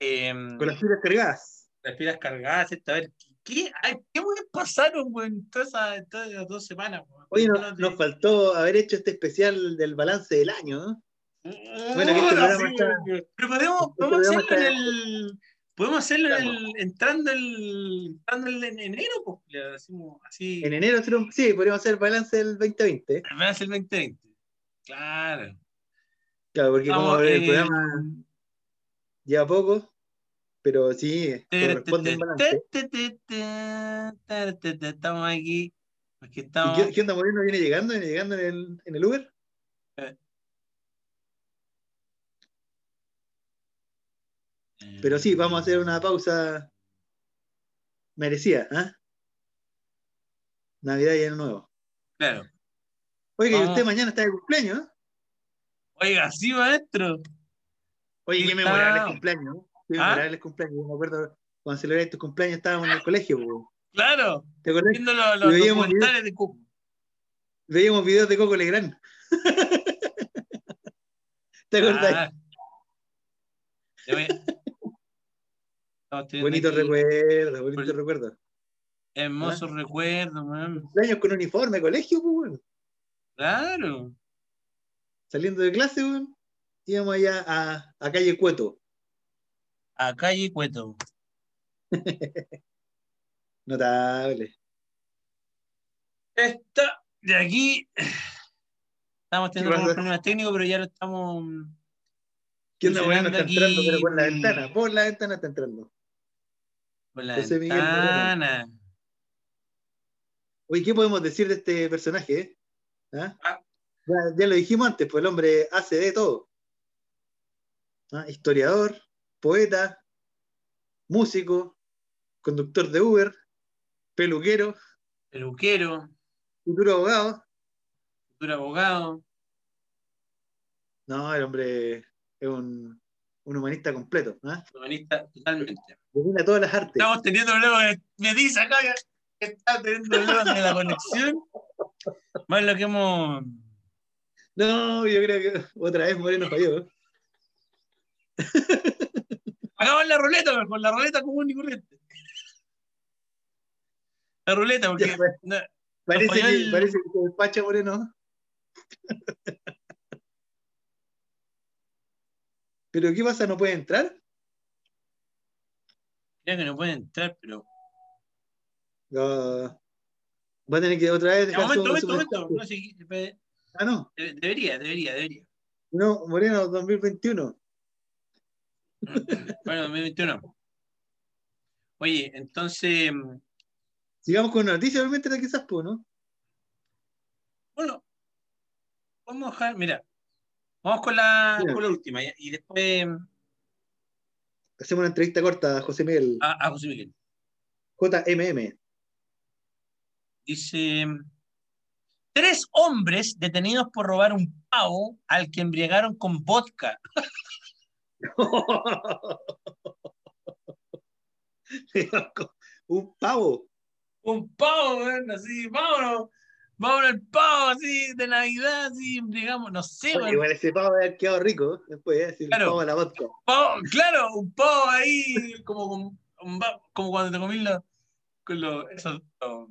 eh, Con las pilas cargadas. las pilas cargadas, esto, a ver, ¿qué, ay, qué weas pasaron, weón, en todas esas, dos semanas? Oye, no- de- nos faltó haber hecho este especial del balance del año, ¿no? Bueno, que este Hola, programa sí, está- weón. Pero podemos, este podemos hacerlo en el. Podemos hacerlo en Claro. el, entrando, el, entrando el- en enero, pues, le decimos así. En enero, sí, podríamos hacer el balance del 2020. Me hace el 2020. Claro. Claro, porque como Vamos, el eh, programa lleva poco, pero sí, corresponde un balance. Estamos aquí. Aquí ¿Y estamos. qué, qué onda, Moreno? ¿Viene llegando? ¿Viene llegando en el, en el Uber? Pero sí, vamos a hacer una pausa merecida, ¿ah? Navidad y Año Nuevo. Claro. Oiga, y usted mañana está de cumpleaños, ¿eh? Oiga, sí, maestro. Oye, qué memorable cumpleaños, ¿no? Qué ¿Ah? memorable cumpleaños. Yo me acuerdo cuando celebré tus cumpleaños estábamos en el colegio, po. Claro. ¿te acordás? Viendo los, los veíamos documentales de Cuba. Veíamos videos de Coco Legrand. [laughs] ¿Te acordás? Ah. Aquí recuerdos, bonitos Por- recuerdos. Hermosos recuerdos, man. Cumpleaños con uniforme de colegio, pues. Claro. Saliendo de clase, weón, íbamos allá a, a calle Cueto. A calle Cueto. [laughs] Notable. Esta de aquí. Estamos teniendo ¿Qué algunos problemas técnicos, pero ya lo estamos. ¿Quién Moreno está entrando, pero por la ventana? Por la ventana está entrando. Por la José Miguel ventana. Oye, ¿qué podemos decir de este personaje? eh? ¿Ah? Ah. Ya, ya lo dijimos antes, pues el hombre hace de todo. ¿Ah? Historiador, poeta, músico, conductor de Uber, peluquero, Peluquero, futuro abogado. futuro abogado. No, el hombre es un, un humanista completo. ¿ah? Humanista, totalmente. Domina todas las artes. Estamos teniendo problemas. Me dice acá que está teniendo problemas de la conexión. Más lo que hemos. No, yo creo que otra vez Moreno falló. Hagamos la ruleta, con la ruleta común y corriente. La ruleta, porque. Ya no, Parece falló que, el- parece que se despacha Moreno. ¿Pero qué pasa? ¿No puede entrar? creo que no puede entrar, pero. No. Va a tener que otra vez Un dejar momento, momento, momento. No. Ah, no. De- debería, debería, debería. No, Moreno 2021. [laughs] Bueno, 2021. Oye, entonces. Sigamos con noticias, obviamente, quizás, pues, ¿no? Bueno, vamos a dejar, mira, vamos con la, con la última y después Hacemos una entrevista corta a José Miguel. a, a José Miguel. JMM. Dice: Tres hombres detenidos por robar un pavo al que embriagaron con vodka. [laughs] un pavo. Un pavo, así, vámonos, vámonos el pavo, así, de Navidad, así, embriagamos, no sé, Oye, weón. igual ese pavo debe haber quedado rico. ¿eh? Después, ¿eh? Si Claro. pavo a la vodka. Pavo, claro, un pavo ahí, como, va- como cuando te comí los, con los, esos, los,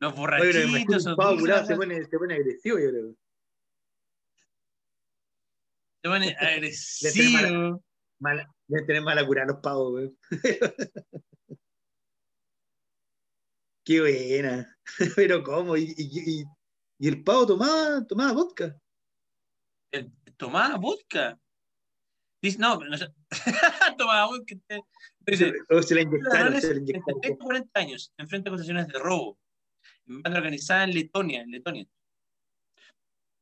los Oye, pero borrachitos, imagínate, esos un pavo curado se pone, se pone agresivo, yo creo. Se pone [laughs] agresivo. Deben tener mala cura los pavos, güey. [laughs] Qué buena. [laughs] Pero ¿cómo? ¿Y, y, y- el pavo tomaba, tomaba vodka? Tomaba vodka. Dice, no, no. [laughs] Tomaba vodka. Dice, O se la inyectaron, se la entre inyectaron. 30 y 40 años enfrenta acusaciones de robo en banda organizada en Letonia. En Letonia.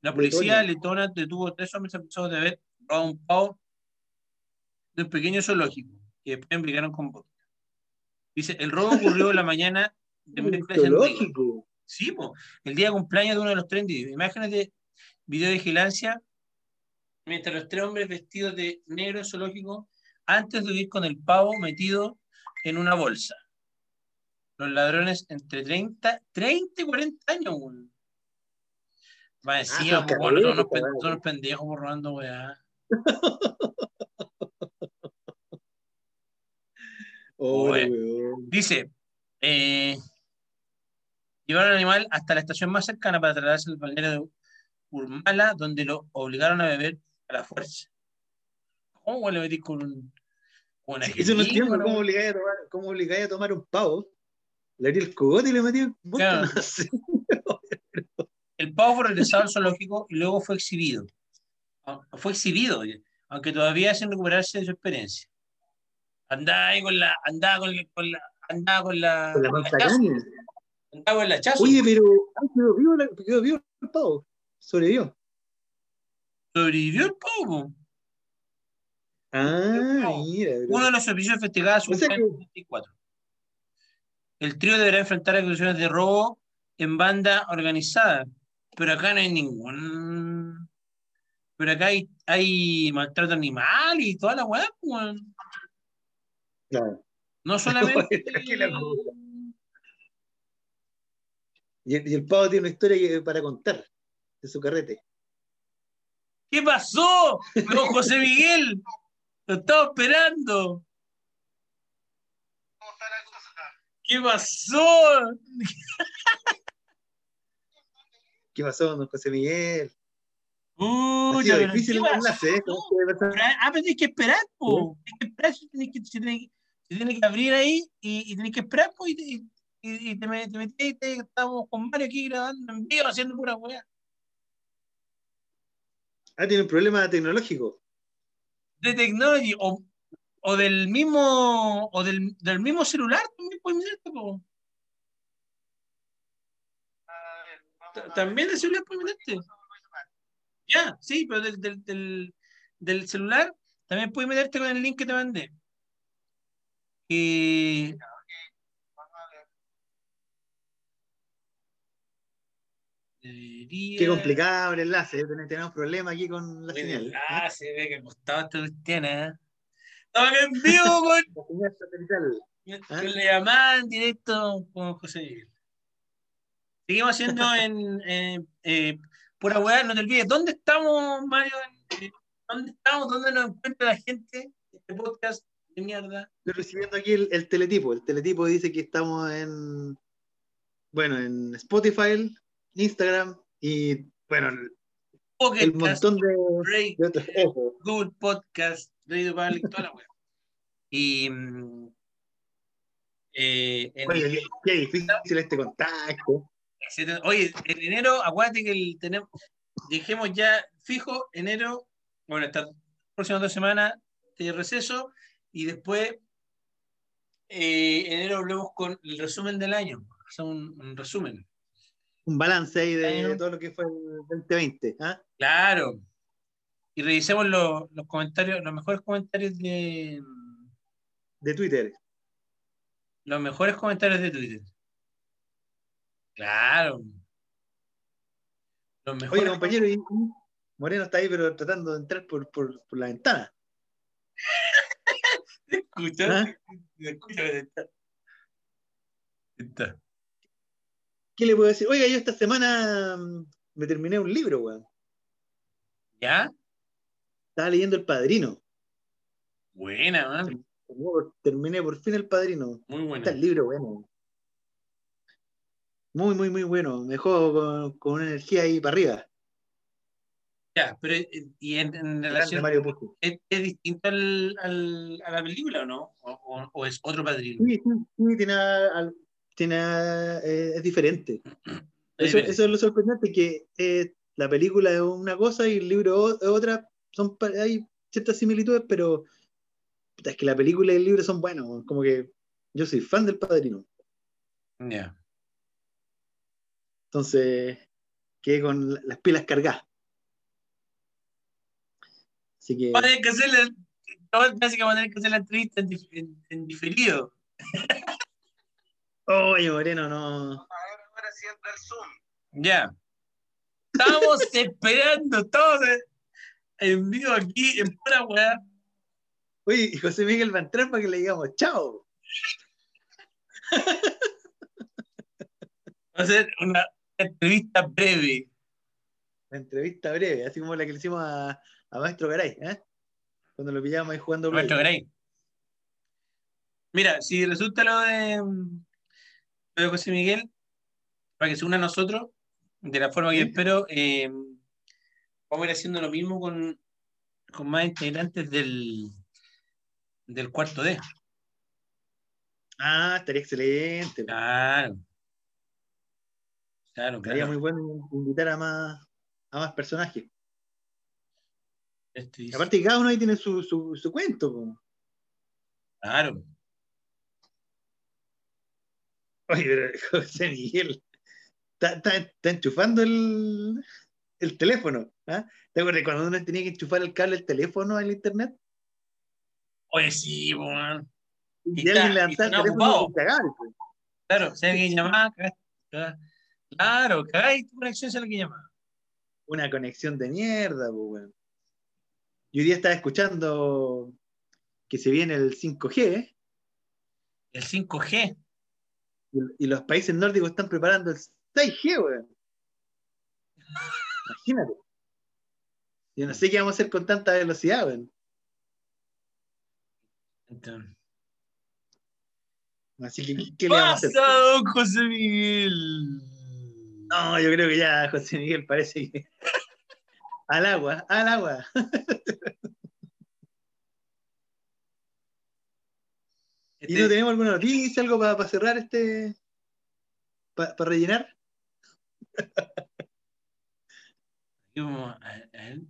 La policía letona detuvo tres hombres acusados de haber roba un pavo de un pequeño zoológico que después implicaron con vodka. Dice, el robo ocurrió la mañana Sí, po, el día de cumpleaños de uno de los tres individuos. Imágenes de videovigilancia mientras los tres hombres vestidos de negro zoológico antes de huir con el pavo metido en una bolsa. Los ladrones entre 30, 30 y 40 años, weón. Va son po, weón, son unos pendejos por robando, weá. [laughs] Dice, eh, llevaron al animal hasta la estación más cercana para trasladarse al balneario de Urmala, donde lo obligaron a beber a la fuerza. ¿Cómo le metí con un... Con una Eso no entiendo jeringa, cómo obligáis a tomar, cómo obligáis a tomar un pavo. Le abrí el cogote y le metí vodka. Claro. [laughs] No sé. El pavo fue regresado al zoológico y luego fue exhibido. Ah, Fue exhibido, aunque todavía sin recuperarse de su experiencia. Andaba ahí con la, andaba con la, con la, andaba con la, Con la el andaba hachazo. Oye, pero quedó vivo, quedó vivo el pavo. Sobrevivió. sobrevivió el pavo. Ah, No. mira. Uno de los servicios investigados O sea que- 24. El trío deberá enfrentar acusaciones de robo en banda organizada, pero acá no hay ningún. Pero acá hay, hay maltrato animal y toda la weá, pues. Claro. No [laughs] solamente. Y el, y el pavo tiene una historia para contar de su carrete. ¿Qué pasó? Don José Miguel. Lo estaba esperando. ¿Qué pasó? [laughs] ¿Qué pasó, don José Miguel? Ha pero difícil ¿qué el enlace, ¿eh? Ah, pero tienes que esperar, po. Tienes que esperar, se tiene que, se tiene abrir ahí y, y tienes que esperar, po, y, y, y te, me- te metí y te, estamos con Mario aquí grabando en vivo, haciendo pura weá. Ah, tiene un problema tecnológico. De technology, o, o del mismo, o del, del mismo celular también puedes meterte, po. También del celular puedes meterte. Ya, sí, pero del, del, del, del celular también puedes meterte con el link que te mandé. Y debería... Qué complicado el enlace. ¿eh? Ten- Tenemos problemas aquí con la señal. enlace, se ve que costaba esta cuestión, ¿eh? Estamos en vivo con, [laughs] La señal. ¿Ah? con la llamada en directo con José Miguel. Seguimos haciendo [laughs] en eh, eh, pura weá, no te olvides. ¿Dónde estamos, Mario? Eh, ¿Dónde estamos? ¿Dónde nos encuentra la gente? Este podcast de mierda. Estoy recibiendo aquí el, el teletipo. El teletipo dice que estamos en. Bueno, en Spotify, Instagram y. Bueno, el Pocket montón de, Break, de otros. Google Podcast, Radio Public, toda la weá. Y. mm, eh, en- Oye, qué, difícil este contacto. Oye, en enero, acuérdate que el, tenemos, dejemos ya fijo enero, bueno, estas próximas dos semanas de receso y después eh, enero volvemos con el resumen del año, hacemos un, un resumen. Un balance ahí de todo lo que fue el 2020. ¿ah? Claro. Y revisemos los, los comentarios, los mejores comentarios de De Twitter. los mejores comentarios de Twitter. Claro. Los mejores Oye, compañero, y- Moreno está ahí, pero tratando de entrar por, por, por la ventana. [laughs] escucha, ¿Ah? Está. ¿Qué le puedo decir? Oiga, yo esta semana mm, me terminé un libro, weón. ¿Ya? Estaba leyendo El Padrino. Buena, man. Terminé por, fin El Padrino. Muy buena. Está el libro bueno. Muy, muy, muy bueno. Me dejó con, con una energía ahí para arriba. Ya, pero eh, y en, relación Mario. ¿es, es distinto al, al- a la película o no? ¿O, o- o es otro padrino? Sí, sí, sí, tiene, al- tiene, eh, es diferente. [clears throat] Es Eso, eso es lo sorprendente, que eh, la película es una cosa y el libro es otra. Son, hay ciertas similitudes, pero es que la película y el libro son buenos. Como que yo soy fan del Padrino. Ya. Entonces, quedé con la- las pilas cargadas. Así que, Vamos a tener que hacer la, a tener que hacer la entrevista en, en- en diferido. [laughs] oye, Moreno, no. Ya. Estamos [laughs] esperando todos en- en vivo aquí en pura weá. Oye, y José Miguel va a entrar para que le digamos chao. Va a ser una entrevista breve. La entrevista breve, así como la que le hicimos a, a Maestro Garay, ¿eh? Cuando lo pillamos ahí jugando Play. Nuestro Grey. Mira, si resulta lo de, lo de José Miguel, para que se una a nosotros, de la forma que ¿Sí? espero, eh, vamos a ir haciendo lo mismo con, con más integrantes del, del cuarto D. Ah, estaría excelente. Claro. Claro, Estaría claro. muy bueno invitar a más, a más personajes. Este Aparte cada uno ahí tiene su, su, su cuento. Claro. Oye, pero [laughs] José Miguel está, está- está enchufando el, el teléfono. ¿ah? ¿Te acuerdas cuando uno tenía que enchufar el cable del teléfono al internet? Oye, sí, man. Y, Y alguien levantaba el teléfono y cagaba, pues. Claro, si alguien llamaba. Claro, cagáis tu conexión si alguien llama. Una conexión de mierda, pues, weón. Y hoy día estaba escuchando que se viene el 5G ¿eh? El 5G. Y, y los países nórdicos están preparando el 6G, weón. Imagínate. Yo no sé qué vamos a hacer con tanta velocidad, weón. Entonces, Así que, ¿qué, qué le vamos a hacer? ¡Pasa, don José Miguel! No, yo creo que ya José Miguel parece que. [laughs] al agua, al agua. [laughs] ¿Y Este- no tenemos alguna noticia, algo para cerrar este. para rellenar? [laughs] Aquí vamos a, a ver.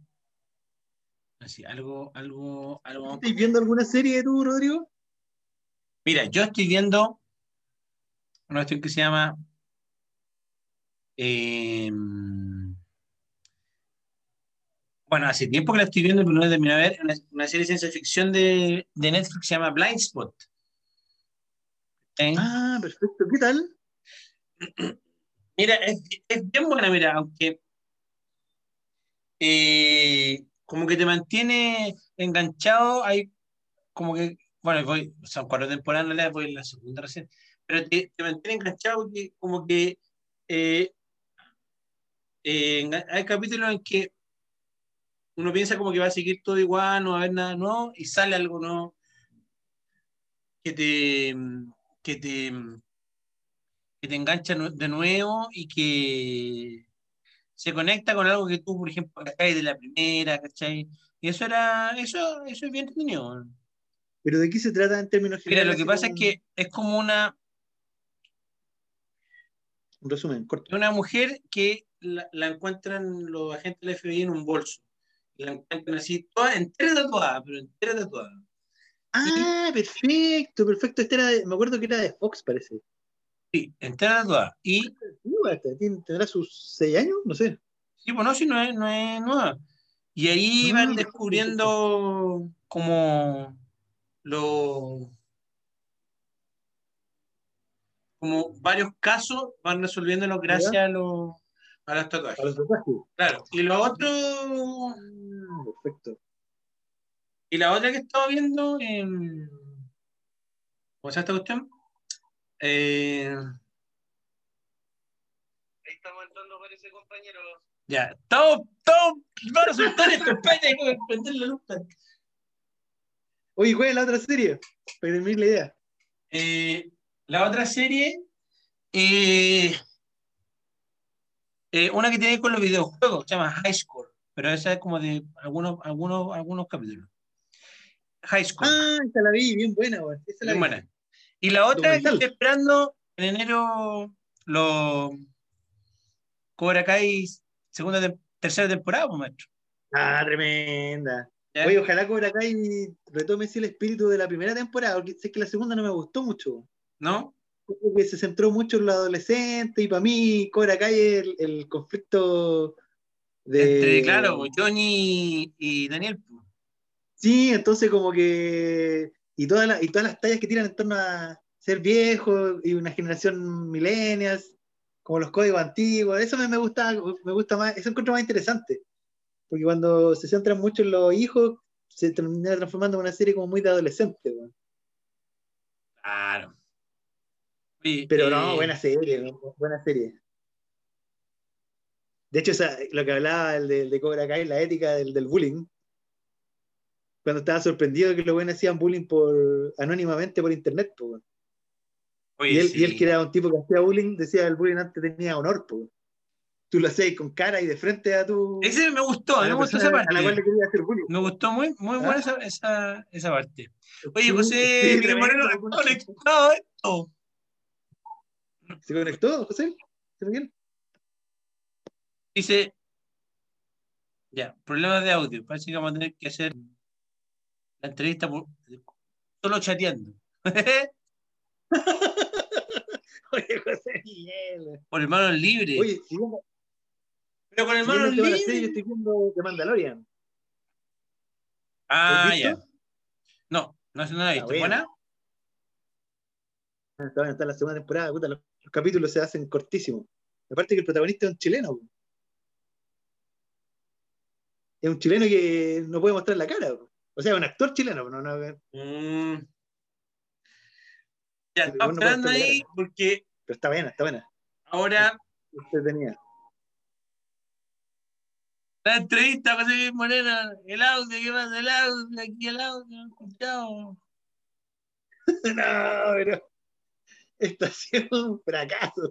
Así, algo, algo, algo. ¿Estás viendo alguna serie tú, Rodrigo? Mira, yo estoy viendo una cuestión que se llama. eh, bueno, hace tiempo que la estoy viendo, pero no la he terminado de ver. Una, una serie de ciencia ficción de, de Netflix que se llama Blind Spot. Ah, perfecto. ¿Qué tal? Mira, es, es bien buena, mira, aunque eh, como que te mantiene enganchado, hay como que, bueno, voy, son cuatro temporadas, voy en la segunda recién, pero te, te mantiene enganchado porque como que eh, eh, hay capítulos en que uno piensa como que va a seguir todo igual, no va a haber nada nuevo, y sale algo nuevo que te, que te, que te engancha de nuevo y que se conecta con algo que tú, por ejemplo, ¿cachai? de la primera, ¿cachai? Y eso era, eso, eso es bien entretenido. ¿Pero de qué se trata en términos Mira, generales? lo que pasa es que es como una, Un resumen, corto. una mujer que la, la encuentran los agentes del FBI en un bolso. La encuentran así, toda entera tatuada, pero entera tatuada. Ah, perfecto, perfecto. Este era de- me acuerdo que era de Fox, parece. Sí, entera tatuada. Y, Sí, hasta tiene- ¿Tendrá sus seis años? No sé. sí, bueno, sí, no es, no es nueva. Y ahí Ah, van descubriendo como lo como varios casos van resolviéndolo gracias a los a los tatuajes. A los tatuajes. Claro. Y lo otro Ah, perfecto. Y la otra que estaba viendo en ¿cómo se llama esta cuestión? Eh, Ahí estamos entrando, parece, compañero. ya, todo, todo va a resultar esto, espérate, tengo que prender la luz. Oye, ¿cuál es la otra serie? Para terminar la idea. Eh, la otra serie, eh, eh, una que tiene que ver con los videojuegos, se llama High Score, pero esa es como de algunos, algunos, algunos capítulos. High Score, Ah, esa la vi, bien buena, weón. Esa la bien vi. buena. Y la otra que Documental. estoy esperando en enero, lo Cobra Kai, segunda, tercera temporada, pues, maestro. Ah, tremenda. ¿Ya? Oye, ojalá Cobra Kai retome el espíritu de la primera temporada, porque sé que la segunda no me gustó mucho. ¿No? Porque se centró mucho en los adolescentes y para mí Cobra Kai es el, el conflicto de... Entre, claro, Johnny y Daniel. Sí, entonces como que. Y todas, las, y todas las tallas que tiran en torno a ser viejo y una generación millennials, como los códigos antiguos, eso me, me gusta, me gusta más, eso encuentro más interesante. Porque cuando se centran mucho en los hijos, se termina transformando en una serie como muy de adolescente. Claro. Pero eh, no, buena serie, ¿no? buena serie. De hecho, esa- lo que hablaba el de, el de Cobra Kai, la ética del, del bullying, cuando estaba sorprendido que los buenos hacían bullying por anónimamente por internet, po, oye, y, él, sí. y él que era un tipo que hacía bullying, decía el bullying antes tenía honor, po. Tú lo hacías con cara y de frente a tu Ese me gustó, me gustó esa a la cual le parte. quería hacer bullying. Me gustó muy, muy ¿Ah? buena esa, esa, esa parte. Oye, José sí, Miguel Moreno, conectado esto. ¿Se conectó, José? ¿José Miguel? Dice, ya, problemas de audio. Parece que vamos a tener que hacer la entrevista por- solo chateando. [laughs] Oye, José Miguel. por el manos libre. Oye, siguiendo, Pero con el siguiendo manos el tema de la libre. serie, yo estoy viendo The Mandalorian. Ah, ¿Has visto? ya. No, no, no la he visto. buena. ¿Buena? Está, está la segunda temporada, puta, los, los capítulos se hacen cortísimos. Aparte que el protagonista es un chileno. Es un chileno que no puede mostrar la cara. po. O sea, un actor chileno. No, no, pero Mm. Ya, Pero para esperando ahí porque está buena, está buena. ahora Usted tenía. la entrevista José Miguel Moreno, el audio, ¿qué pasa? El audio, aquí el audio, escuchado. [laughs] no, pero esta ha sido un fracaso.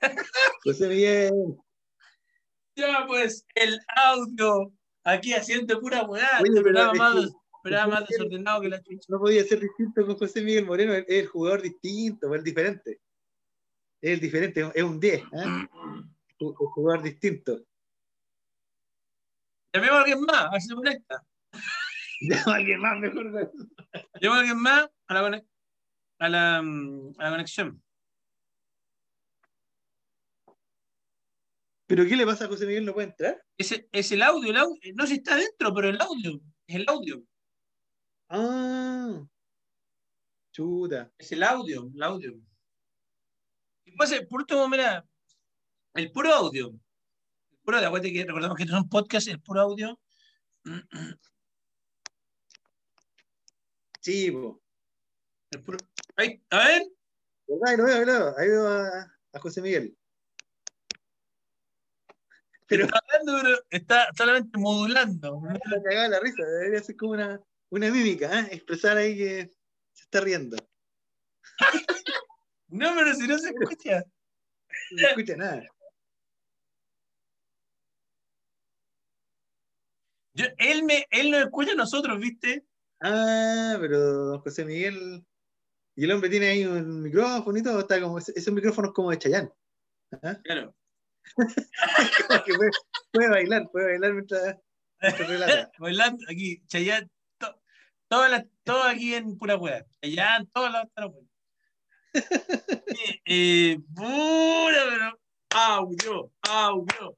[laughs] José Miguel. Ya, pues, el audio, aquí haciendo pura weá, Oye, este pero programa es más, que- más desordenado que la chucha. No podía ser distinto con José Miguel Moreno, es el jugador distinto, es el diferente. Es el diferente, es un 10. ¿eh? Un un jugador distinto. Llamemos a alguien más, a ver si se conecta. [laughs] Llama a alguien más mejor. Llamemos a alguien más a la, a la, mm, a la conexión. ¿Pero qué le pasa a José Miguel? ¿No puede entrar? Ese, es el audio, el audio, no sé si está dentro, pero el audio, es el audio, Ah, chuta. es el audio, el audio. Y pues, por último, mira, el puro audio. El puro audio, acuérdate que recordamos que esto es un podcast, el puro audio. [clears throat] Sí, po. El puro, ahí, a ver. Ahí lo veo, ahí lo veo. Ahí veo a, a José Miguel. Pero está hablando, pero está solamente modulando. me cagaba la risa. Debería ser como una, una mímica, ¿eh? Expresar ahí que se está riendo. [laughs] No, pero si no se escucha. No se escucha nada. Yo- él, me, él nos escucha a nosotros, ¿viste? Ah, pero don José Miguel. Y el hombre tiene ahí un micrófono y todo. Está como, esos micrófonos como de Chayán. Claro. Puede, puede bailar, puede bailar mientras, mientras relata. [laughs] Bailando aquí, Chayanne, to- todas las- todo aquí en pura hueá. Chayanne, todas las todas las hueá. Eh, eh, pura, pero audio, audio.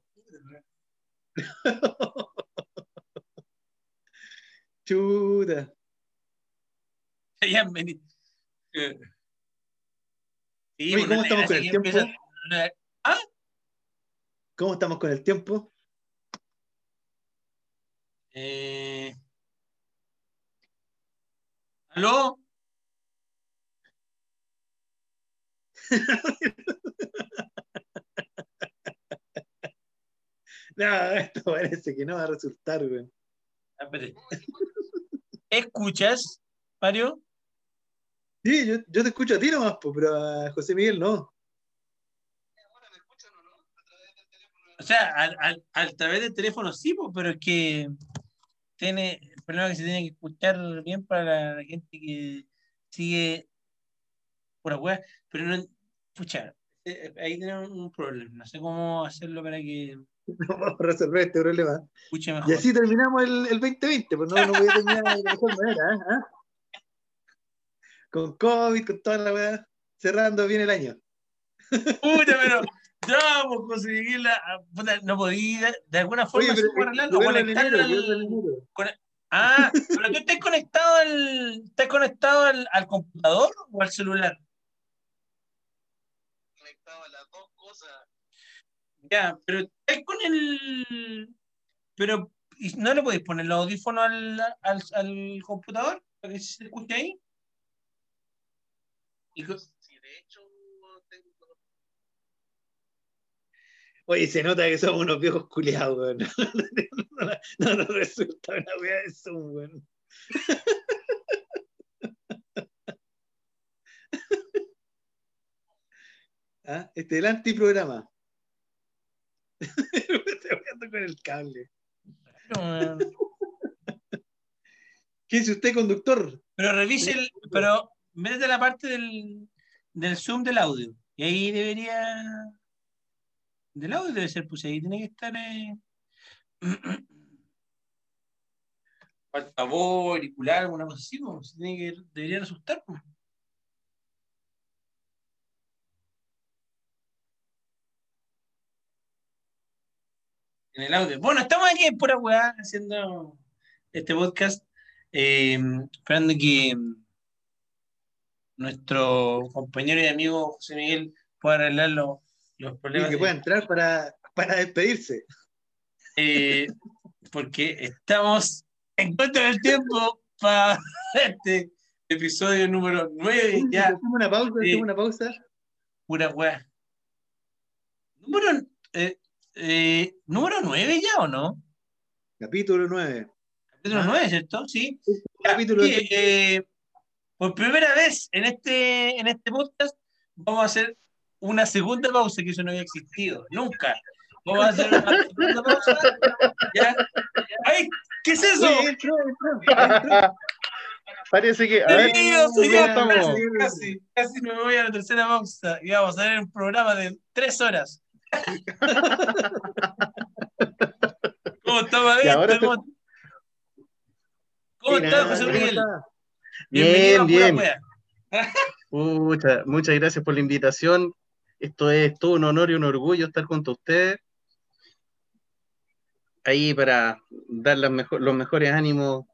[laughs] Chuta. Chayanne, vení. Eh. Sí, Oye, ¿cómo estamos con el tiempo? empieza- ¿Ah? ¿Cómo estamos con el tiempo? Eh... ¿Aló? [laughs] No, esto parece que no va a resultar, güey. ¿Escuchas, Mario? Sí, yo, yo te escucho a ti nomás, pero a José Miguel no. O sea, al, al- al través del teléfono sí, pero es que tiene el problema es que se tiene que escuchar bien para la gente que sigue por web, pero no, pucha, eh, ahí tenemos un problema. No sé cómo hacerlo para que [laughs] No vamos a resolver este problema. escuche mejor. Y así terminamos el, el 2020, pues no, no voy a terminar de la mejor manera, ¿eh? ¿Ah? Con COVID, con toda la weá, cerrando bien el año. Pucha, pero No, pues José Miguel, ah, no podía de, alguna forma Oye, pero el al- con- Ah, pero tú estás conectado al, estás conectado al, al computador o al celular. Conectado a las dos cosas. Ya, pero estás con el. Pero, ¿y ¿no le podéis poner los audífonos al, al, al computador para que se escuche ahí? Y co- Si de hecho tengo Oye, se nota que somos unos viejos culiados, weón. [laughs] No, no nos resulta una wea de Zoom, weón. [laughs] ¿Ah? Este es el antiprograma. Me [laughs] estoy jugando con el cable. ¿Qué dice usted, conductor? Pero revise el. Pero métete la parte del, del zoom del audio. Y ahí debería. Del audio debe ser, pues ahí tiene que estar. Eh... [clears throat] Altavoz, auricular, alguna cosa así, pues, tiene que, debería resultar. pues. En el audio. Bueno, estamos aquí en pura weá haciendo este podcast, eh, esperando que nuestro compañero y amigo José Miguel pueda arreglar los, los Y problemas. que de- pueda entrar para, para despedirse. eh, porque estamos en contra del tiempo para [laughs] este episodio número 9. Ya, Hacemos una pausa, hacemos una pausa. pura weá. Número, eh, eh, número 9 ya o no? Capítulo 9. Capítulo Ah. 9, ¿cierto? Sí. Ya, Capítulo aquí, eh, por primera vez en este, en este podcast vamos a hacer una segunda pausa, que eso no había existido, nunca. Vamos a hacer una segunda pausa. ¿ya? ¡Ay! ¿Qué es eso? Oye, entró, entró, entró. Parece que. A ver, Bienvenidos, ¿cómo señores. estamos? Casi, casi, casi me voy a la tercera pausa y vamos a ver un programa de tres horas. [laughs] ¿Cómo ahora Adicto? ¿Cómo, ¿Cómo estás, José ¿cómo Miguel? está? Bienvenido a Bien, Pura bien. Muchas, muchas gracias por la invitación. Esto es todo un honor y un orgullo estar junto a ustedes. Ahí para dar las los mejores ánimos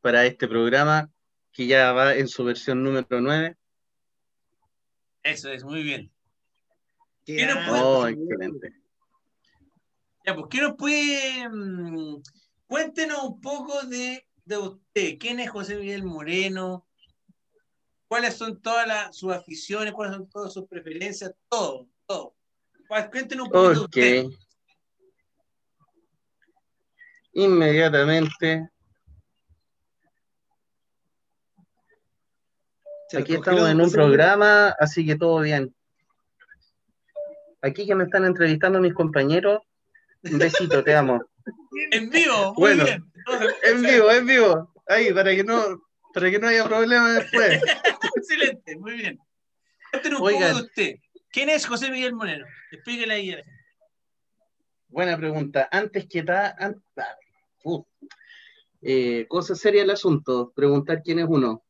para este programa que ya va en su versión número 9. Eso es, muy bien. Qué ¿Qué nos grande, puede- Oh, excelente. Ya, pues, ¿qué nos puede. mm, cuéntenos un poco de, de usted. ¿Quién es José Miguel Moreno? ¿Cuáles son todas las, sus aficiones? ¿Cuáles son todas sus preferencias? Todo, todo. Pues, Cuéntenos un poco de Ok. usted. Inmediatamente. Se Aquí estamos en un programa, así que todo bien. Aquí que me están entrevistando mis compañeros. Un besito, te amo. [laughs] En vivo, muy bien. En vivo, en vivo. Ahí, para que no, para que no haya problema después. [laughs] Excelente, muy bien. Cuéntenos un Oigan. poco de usted. ¿Quién es José Miguel Moreno? Explíquele ahí a la gente. Buena pregunta. Antes que an- uh. Eh, cosa seria el asunto, preguntar quién es uno.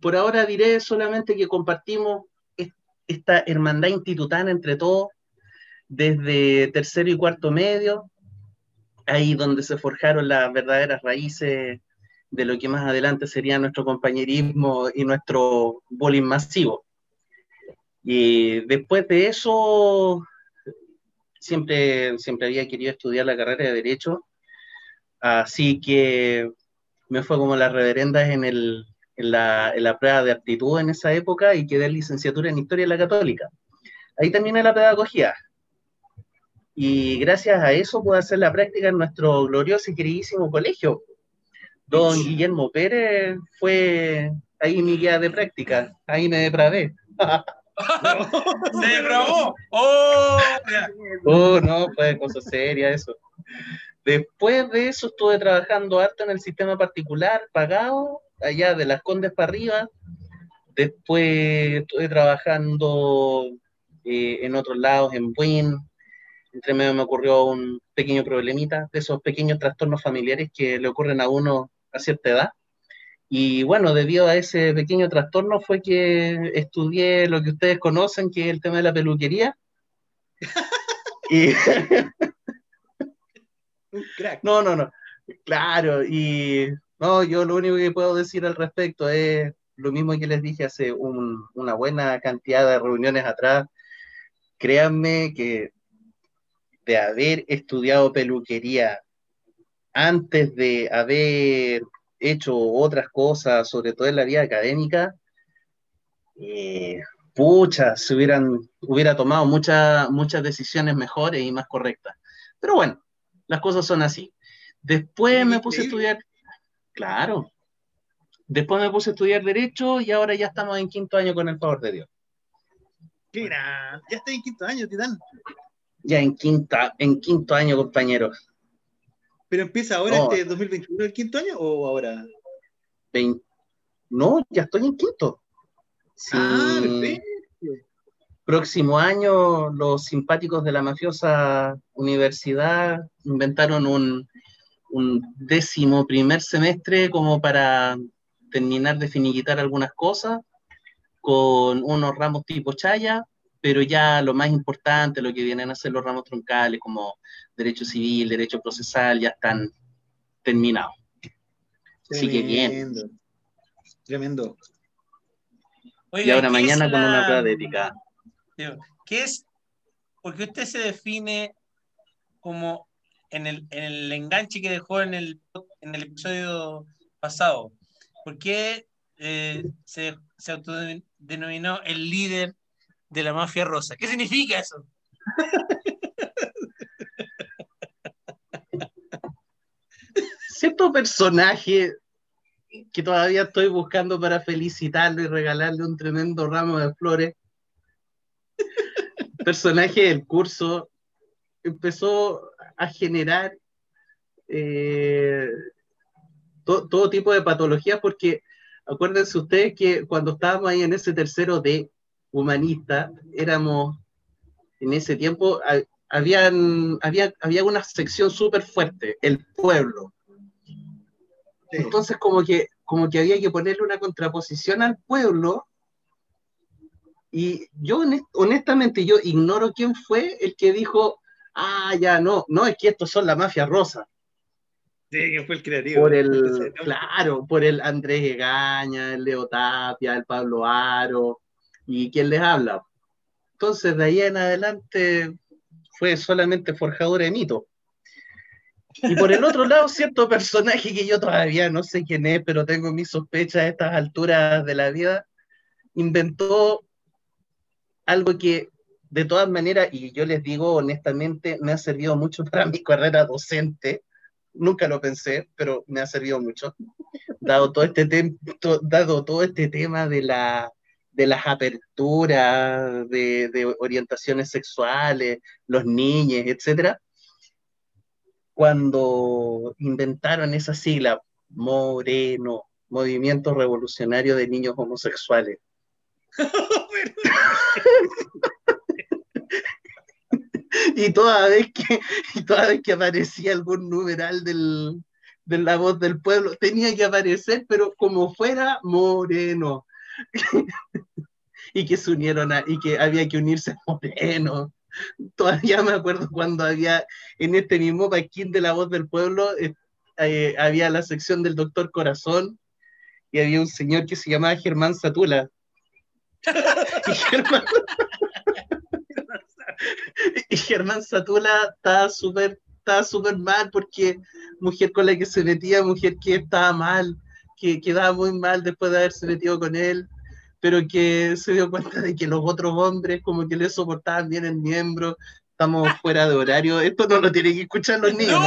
Por ahora diré solamente que compartimos es- esta hermandad institutana entre todos, desde tercero y cuarto medio, ahí donde se forjaron las verdaderas raíces de lo que más adelante sería nuestro compañerismo y nuestro bullying masivo. Y después de eso, siempre, siempre había querido estudiar la carrera de Derecho, así que me fue como las reverendas en, el, en, la, en la prueba de aptitud en esa época y quedé en licenciatura en Historia de la Católica. Ahí terminé la pedagogía. Y gracias a eso pude hacer la práctica en nuestro glorioso y queridísimo colegio. Don Guillermo Pérez fue ahí mi guía de práctica. Ahí me depravé. [laughs] ¡Se depravó! [laughs] ¡Oh! Oh, no, fue cosa seria eso. Después de eso estuve trabajando harto en el sistema particular, pagado, allá de las Condes para arriba. Después estuve trabajando eh, en otros lados, en Buin. Entre medio me ocurrió un pequeño problemita, de esos pequeños trastornos familiares que le ocurren a uno a cierta edad. Y bueno, debido a ese pequeño trastorno fue que estudié lo que ustedes conocen, que es el tema de la peluquería [laughs] Y, Un crack. no, no, no. Claro, y no, yo lo único que puedo decir al respecto es lo mismo que les dije hace un- una buena cantidad de reuniones atrás. Créanme que de haber estudiado peluquería antes de haber hecho otras cosas, sobre todo en la vida académica, eh, pucha, se hubieran, hubiera tomado muchas, muchas decisiones mejores y más correctas. Pero bueno, las cosas son así. Después me puse a estudiar, claro, después me puse a estudiar Derecho y ahora ya estamos en quinto año con el favor de Dios. Mira, ya estoy en quinto año, Titán. Ya en, quinta, en quinto año, compañeros. ¿Pero empieza ahora No. este 2021 el quinto año o ahora? No, ya estoy en quinto. Sí. Ah, perfecto. Próximo año, los simpáticos de la mafiosa universidad inventaron un, un décimo primer semestre como para terminar de finiquitar algunas cosas con unos ramos tipo chaya, pero ya lo más importante, lo que vienen a ser los ramos troncales como derecho civil, derecho procesal, ya están terminados. Así que bien. Tremendo. Tremendo. Oiga, Y ahora ¿qué mañana es con la- una prueba de ética. ¿Qué es? Porque usted se define como en el, en el enganche que dejó en el, en el episodio pasado. ¿Por qué eh, se, se autodenominó el líder de la mafia rosa? ¿Qué significa eso? cierto personaje que todavía estoy buscando para felicitarlo y regalarle un tremendo ramo de flores. [laughs] Personaje del curso empezó a generar eh, to- todo tipo de patologías porque acuérdense ustedes que cuando estábamos ahí en ese tercero de humanista, éramos en ese tiempo, habían, había, había una sección súper fuerte, el pueblo. Entonces, como que, como que había que ponerle una contraposición al pueblo. Y yo, honest- honestamente, yo ignoro quién fue el que dijo, ah, ya no, no, es que estos son la mafia rosa. Sí, que fue el creativo. Por el, [laughs] claro, por el Andrés Egaña, el Leo Tapia, el Pablo Aro, y quién les habla. Entonces, de ahí en adelante fue solamente forjadora de mito. Y por el otro lado, cierto personaje que yo todavía no sé quién es, pero tengo mis sospechas a estas alturas de la vida, inventó algo que de todas maneras, y yo les digo honestamente, me ha servido mucho para mi carrera docente. Nunca lo pensé, pero me ha servido mucho. Dado todo este, este tema de, la, de las aperturas, de, orientaciones sexuales, los niños, etcétera, cuando inventaron esa sigla, Moreno, Movimiento Revolucionario de Niños Homosexuales. [laughs] y toda vez que, y toda vez que aparecía algún numeral del, de la voz del pueblo, tenía que aparecer, pero como fuera moreno. [laughs] y que se unieron a, y que había que unirse a moreno. Todavía me acuerdo cuando había en este mismo paquín de la voz del pueblo, eh, eh, había la sección del doctor Corazón y había un señor que se llamaba Germán Satula. y [laughs] Germán, y Germán Satula estaba súper estaba súper mal porque mujer con la que se metía, mujer que estaba mal, que quedaba muy mal después de haberse metido con él, pero que se dio cuenta de que los otros hombres como que le soportaban bien el miembro, estamos [laughs] fuera de horario, esto no lo tienen que escuchar los niños.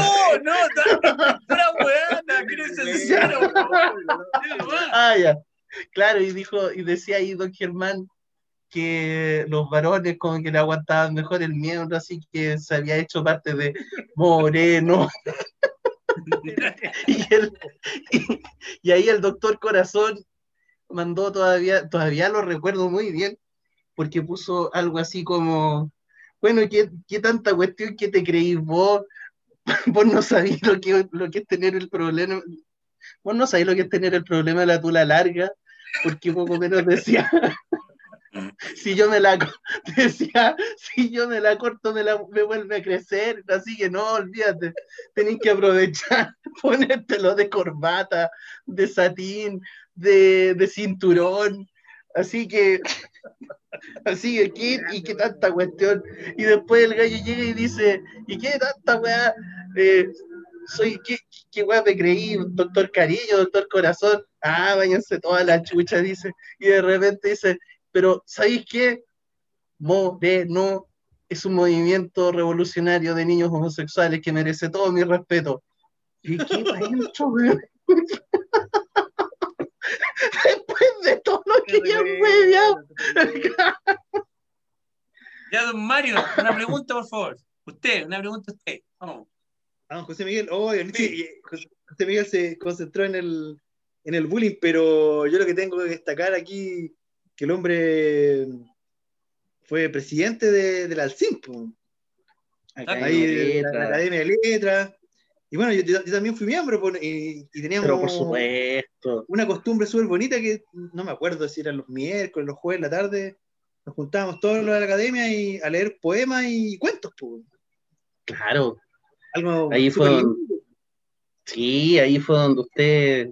No, no, está pura weana. [laughs] Ah, ya. Claro, y dijo, y decía ahí don Germán que los varones como que le aguantaban mejor el miembro, así que se había hecho parte de Moreno. [laughs] y, el- y- y ahí el doctor Corazón mandó todavía, todavía lo recuerdo muy bien, porque puso algo así como, bueno, ¿qué, qué tanta cuestión que te creís vos? [laughs] vos no sabés lo que, lo que es tener el problema, vos no sabés lo que es tener el problema de la tula larga, porque poco menos decía, [laughs] si yo me la [laughs] decía, si yo me la corto me, la, me vuelve a crecer, así que no, olvídate, tenés que aprovechar, ponértelo de corbata, de satín, de, de cinturón, así que, [laughs] así que, ¿qué, y qué tanta cuestión, y después el gallo llega y dice, ¿y qué tanta weá? Eh, soy, ¿qué, qué weá me creí? Doctor Cariño, doctor Corazón, ah, váyanse toda la chucha, dice, y de repente dice, pero ¿sabéis qué? Moreno es un movimiento revolucionario de niños homosexuales que merece todo mi respeto. ¿Y qué [laughs] dentro, weón? [laughs] Después de todo lo que ya fue, ya. Ya, don Mario, una pregunta, por favor. Usted, una pregunta a usted. Vamos. Ah, don José Miguel, oh, sí, José José Miguel se concentró en el, en el bullying, pero yo lo que tengo que destacar aquí, que el hombre fue presidente de, del Alcim, po. Academia ahí de de la, la Academia de Letras. Y bueno, yo, también fui miembro po, y, y teníamos Pero por supuesto. una costumbre súper bonita que no me acuerdo si eran los miércoles, los jueves, la tarde, nos juntábamos todos los de la academia y a leer poemas y cuentos. po. Claro. Algo Ahí fue donde-. Sí, ahí fue donde usted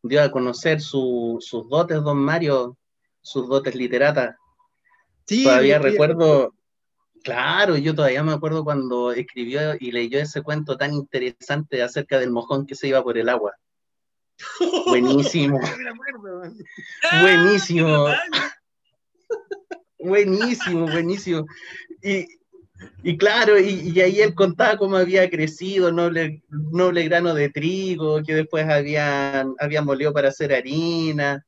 dio a conocer su- sus dotes, don Mario, sus dotes literatas. Sí, todavía recuerdo, claro, yo todavía me acuerdo cuando escribió y leyó ese cuento tan interesante acerca del mojón que se iba por el agua. Buenísimo, [laughs] [laughs] buenísimo, [laughs] buenísimo, buenísimo. Y, y claro, y, y ahí él contaba cómo había crecido noble, noble grano de trigo, que después habían, habían molido para hacer harina.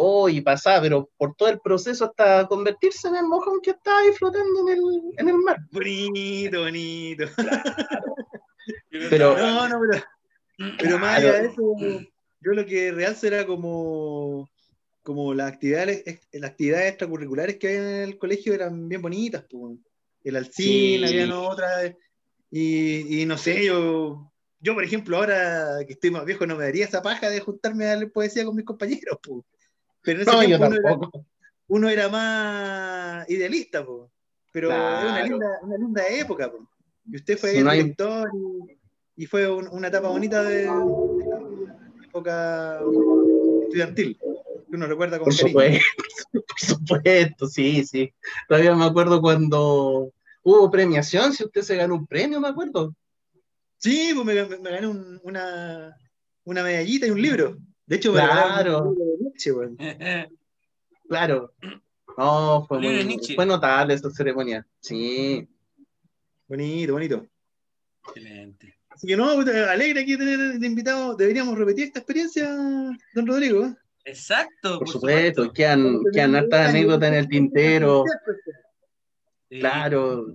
Oh, y pasaba, pero por todo el proceso hasta convertirse en el mojón que estaba ahí flotando en el, en el mar. Bonito, bonito. [laughs] Pero- No, no, pero, pero más allá de eso, yo lo que realzo era como, como las actividades, las actividades extracurriculares que había en el colegio eran bien bonitas, pues. El alcín, Sí. habían otras, y, y no sé, yo, yo por ejemplo, ahora que estoy más viejo, no me daría esa paja de juntarme a leer poesía con mis compañeros, pues. Pero en ese No, yo tiempo uno era, tampoco. uno era más idealista, po. pero es una Claro. linda, una linda época. po. Y usted fue Si el no hay- director y, y fue un- una etapa bonita de, de la época estudiantil, que uno recuerda con Por cariño. supuesto, [laughs] por supuesto, sí, sí. Todavía me acuerdo cuando hubo premiación, si usted se ganó un premio, me acuerdo. Sí, pues me, me- me gané un- una, una medallita y un libro. De hecho, Claro. [laughs] Claro. No, fue, muy, Nietzsche. fue notable esta ceremonia. Sí. Bonito, bonito. Excelente. Así que no, alegre aquí tener de invitado. Deberíamos repetir esta experiencia, don Rodrigo. ¿eh? Exacto. Por supuesto, quedan, quedan hartas anécdotas en el tintero. Sí. Claro.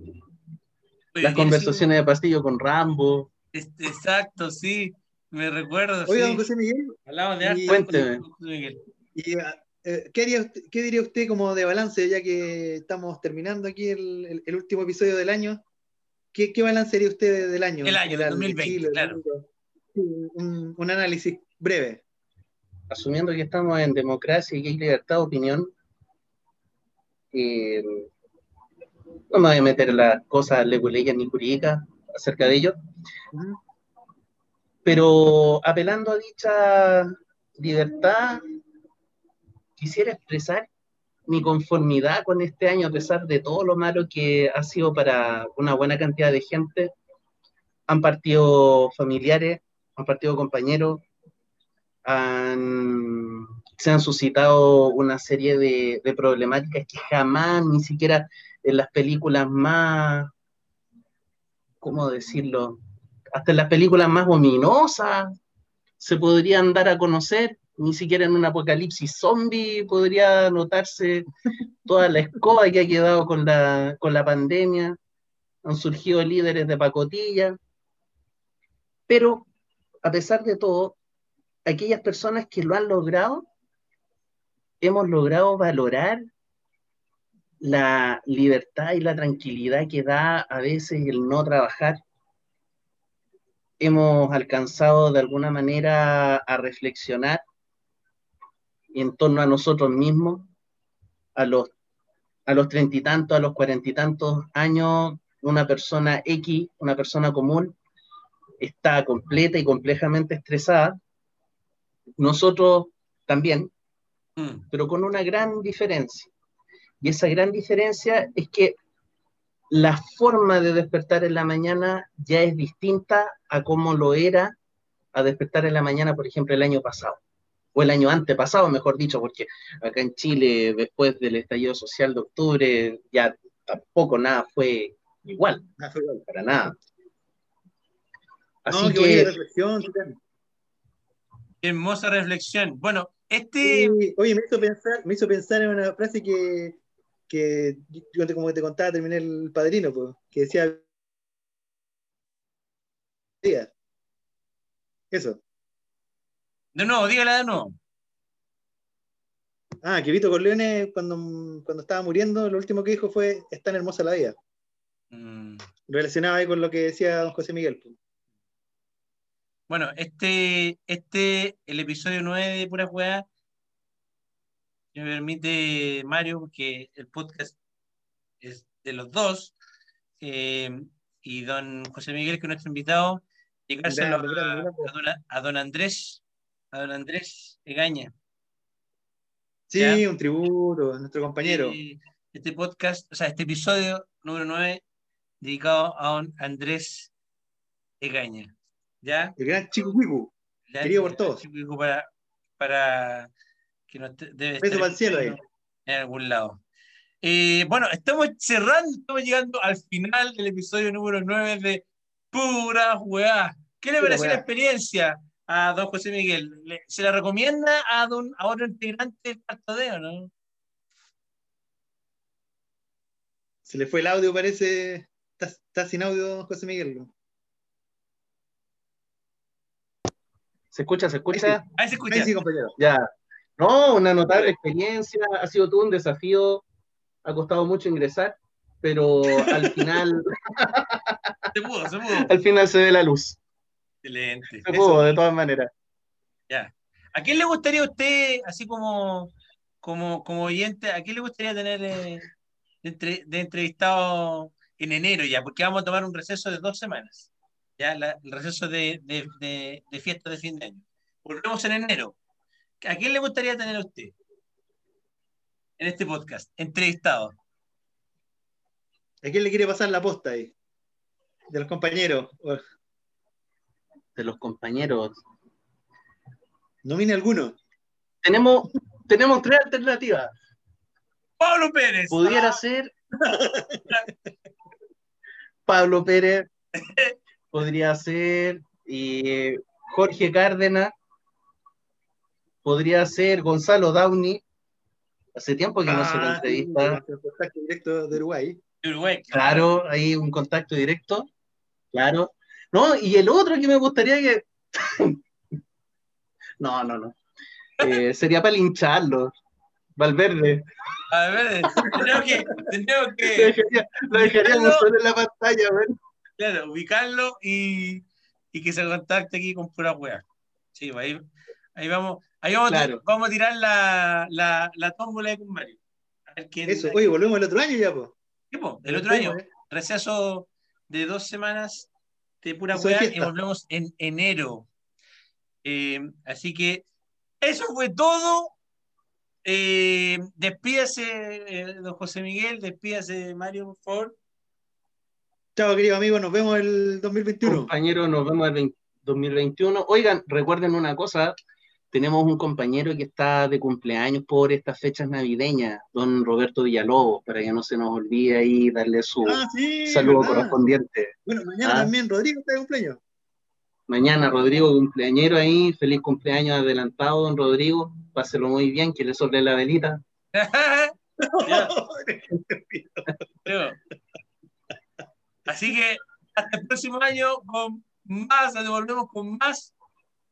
Oye, Las conversaciones de pastillo con Rambo. este, Exacto, sí. Me recuerdo. Oiga, sí. don José Miguel, Hablamos de arte. Cuénteme. con José Miguel. y, eh, ¿qué, haría usted- qué diría usted como de balance, ya que estamos terminando aquí el, el- el último episodio del año? ¿Qué, qué balance haría usted del año? El año, general, de 2020, Chile, del claro. Un, un análisis breve. asumiendo que estamos en democracia y que hay libertad de opinión, eh, no me voy a meter las cosas leguleyas ni jurídicas acerca de ello, Ujú. Pero apelando a dicha libertad, quisiera expresar mi conformidad con este año, a pesar de todo lo malo que ha sido para una buena cantidad de gente. Han partido familiares, han partido compañeros, se han suscitado una serie de problemáticas que jamás, ni siquiera en las películas más, ¿cómo decirlo? Hasta en las películas más ominosas se podrían dar a conocer, ni siquiera en un apocalipsis zombie podría notarse toda la escoba que ha quedado con la, con la pandemia, han surgido líderes de pacotilla, pero a pesar de todo, aquellas personas que lo han logrado, hemos logrado valorar la libertad y la tranquilidad que da a veces el no trabajar. Hemos alcanzado de alguna manera a reflexionar en torno a nosotros mismos, a los a los treinta y tantos, a los cuarenta y tantos años, una persona X, una persona común, está completa y complejamente estresada. Nosotros también, Mm. pero con una gran diferencia. Y esa gran diferencia es que la forma de despertar en la mañana ya es distinta a cómo lo era a despertar en la mañana, por ejemplo, el año pasado, o el año antepasado, mejor dicho, porque acá en Chile, después del estallido social de octubre, ya tampoco nada fue igual, Ah, fue igual. para nada. Así No, que, reflexión. Qué hermosa reflexión. Bueno, este. Sí, oye, me hizo pensar, me hizo pensar en una frase que, que yo como te contaba, terminé el padrino, pues, que decía. Eso. De nuevo, dígala de nuevo. Ah, que Vito Corleone cuando, cuando estaba muriendo, lo último que dijo fue es tan hermosa la vida. Mm. Relacionado ahí con lo que decía don José Miguel. Bueno, este, este, el episodio 9 de Pura Juega, me permite Mario, porque el podcast es de los dos, eh, y don José Miguel, que es nuestro invitado, grande, a, a don, a don Andrés, a don Andrés Egaña. Sí, Ya. un tributo a nuestro compañero. Este podcast, o sea, este episodio número 9, dedicado a don Andrés Egaña. ¿Ya? El gran Chico Cuicu. Ya, Querido por todos. chico, Para, para que nos te- debe Beso estar para el cielo ahí. escuchando en algún lado. Eh, bueno, estamos cerrando, estamos llegando al final del episodio número 9 de Pura Juega. ¿Qué le Pura pareció la experiencia a don José Miguel? ¿Le- ¿Se la recomienda a, don, a otro integrante del Cuarto D o no? Se le fue el audio, parece. Está, está sin audio, don José Miguel. ¿no? ¿se escucha? ¿Se escucha? Ahí se escucha. Ahí sí, compañero. Ya. No, una notable experiencia, ha sido todo un desafío, ha costado mucho ingresar, pero al [laughs] final, Se pudo, se pudo. al final se ve la luz. Excelente. Se pudo, de todas maneras. Ya. ¿A quién le gustaría a usted, así como, como, como oyente, a quién le gustaría tener eh, de, entre- de entrevistado en enero ya? Porque vamos a tomar un receso de dos semanas. Ya, La- el receso de, de, de, de fiesta de fin de año. Volvemos en enero. ¿A quién le gustaría tener a usted en este podcast? Entrevistado. ¿A quién le quiere pasar la posta ahí? De los compañeros. De los compañeros. Nomine alguno. Tenemos, tenemos tres alternativas. Pablo Pérez. Pudiera Ah, ser Pablo Pérez, [laughs] podría ser eh, Jorge Cárdenas, podría ser Gonzalo Downey. Hace tiempo que no se lo Ah, entrevista. contacto directo de Uruguay. de Uruguay. Claro, hay un contacto directo. Claro. No, y el otro que me gustaría que. [laughs] no, no, no. Eh, sería para lincharlo. Valverde. A ver, tendríamos que, tendríamos Lo, que dejaría- lo dejaríamos solo en la pantalla, weón. Claro, ubicarlo y, y que se contacte aquí con pura wea. Sí, pues ahí, ahí vamos, ahí vamos, Claro. a, vamos a tirar la, la, la tómbola de quién- Eso, oye, volvemos el otro año ya, pues. Sí, po, el otro año, receso de dos semanas de pura wea y volvemos en enero. Eh, así que eso fue todo. Eh, despídase, eh, don José Miguel, despídase, Mario, por favor. Chao, querido amigo, nos vemos el 2021. Compañero, nos vemos el 20 2021. Oigan, recuerden una cosa, tenemos un compañero que está de cumpleaños por estas fechas navideñas, don Roberto Villalobos, para que no se nos olvide ahí darle su Ah, sí, saludo verdad. correspondiente. Bueno, mañana Ah. también Rodrigo está de cumpleaños. Mañana, Rodrigo, cumpleañero ahí, feliz cumpleaños adelantado, don Rodrigo, páselo muy bien, que le sobre la velita. [laughs] Así que hasta el próximo año con más, nos volvemos con más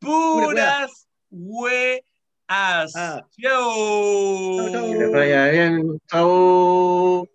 puras weas. Ah. Que vaya bien, chao.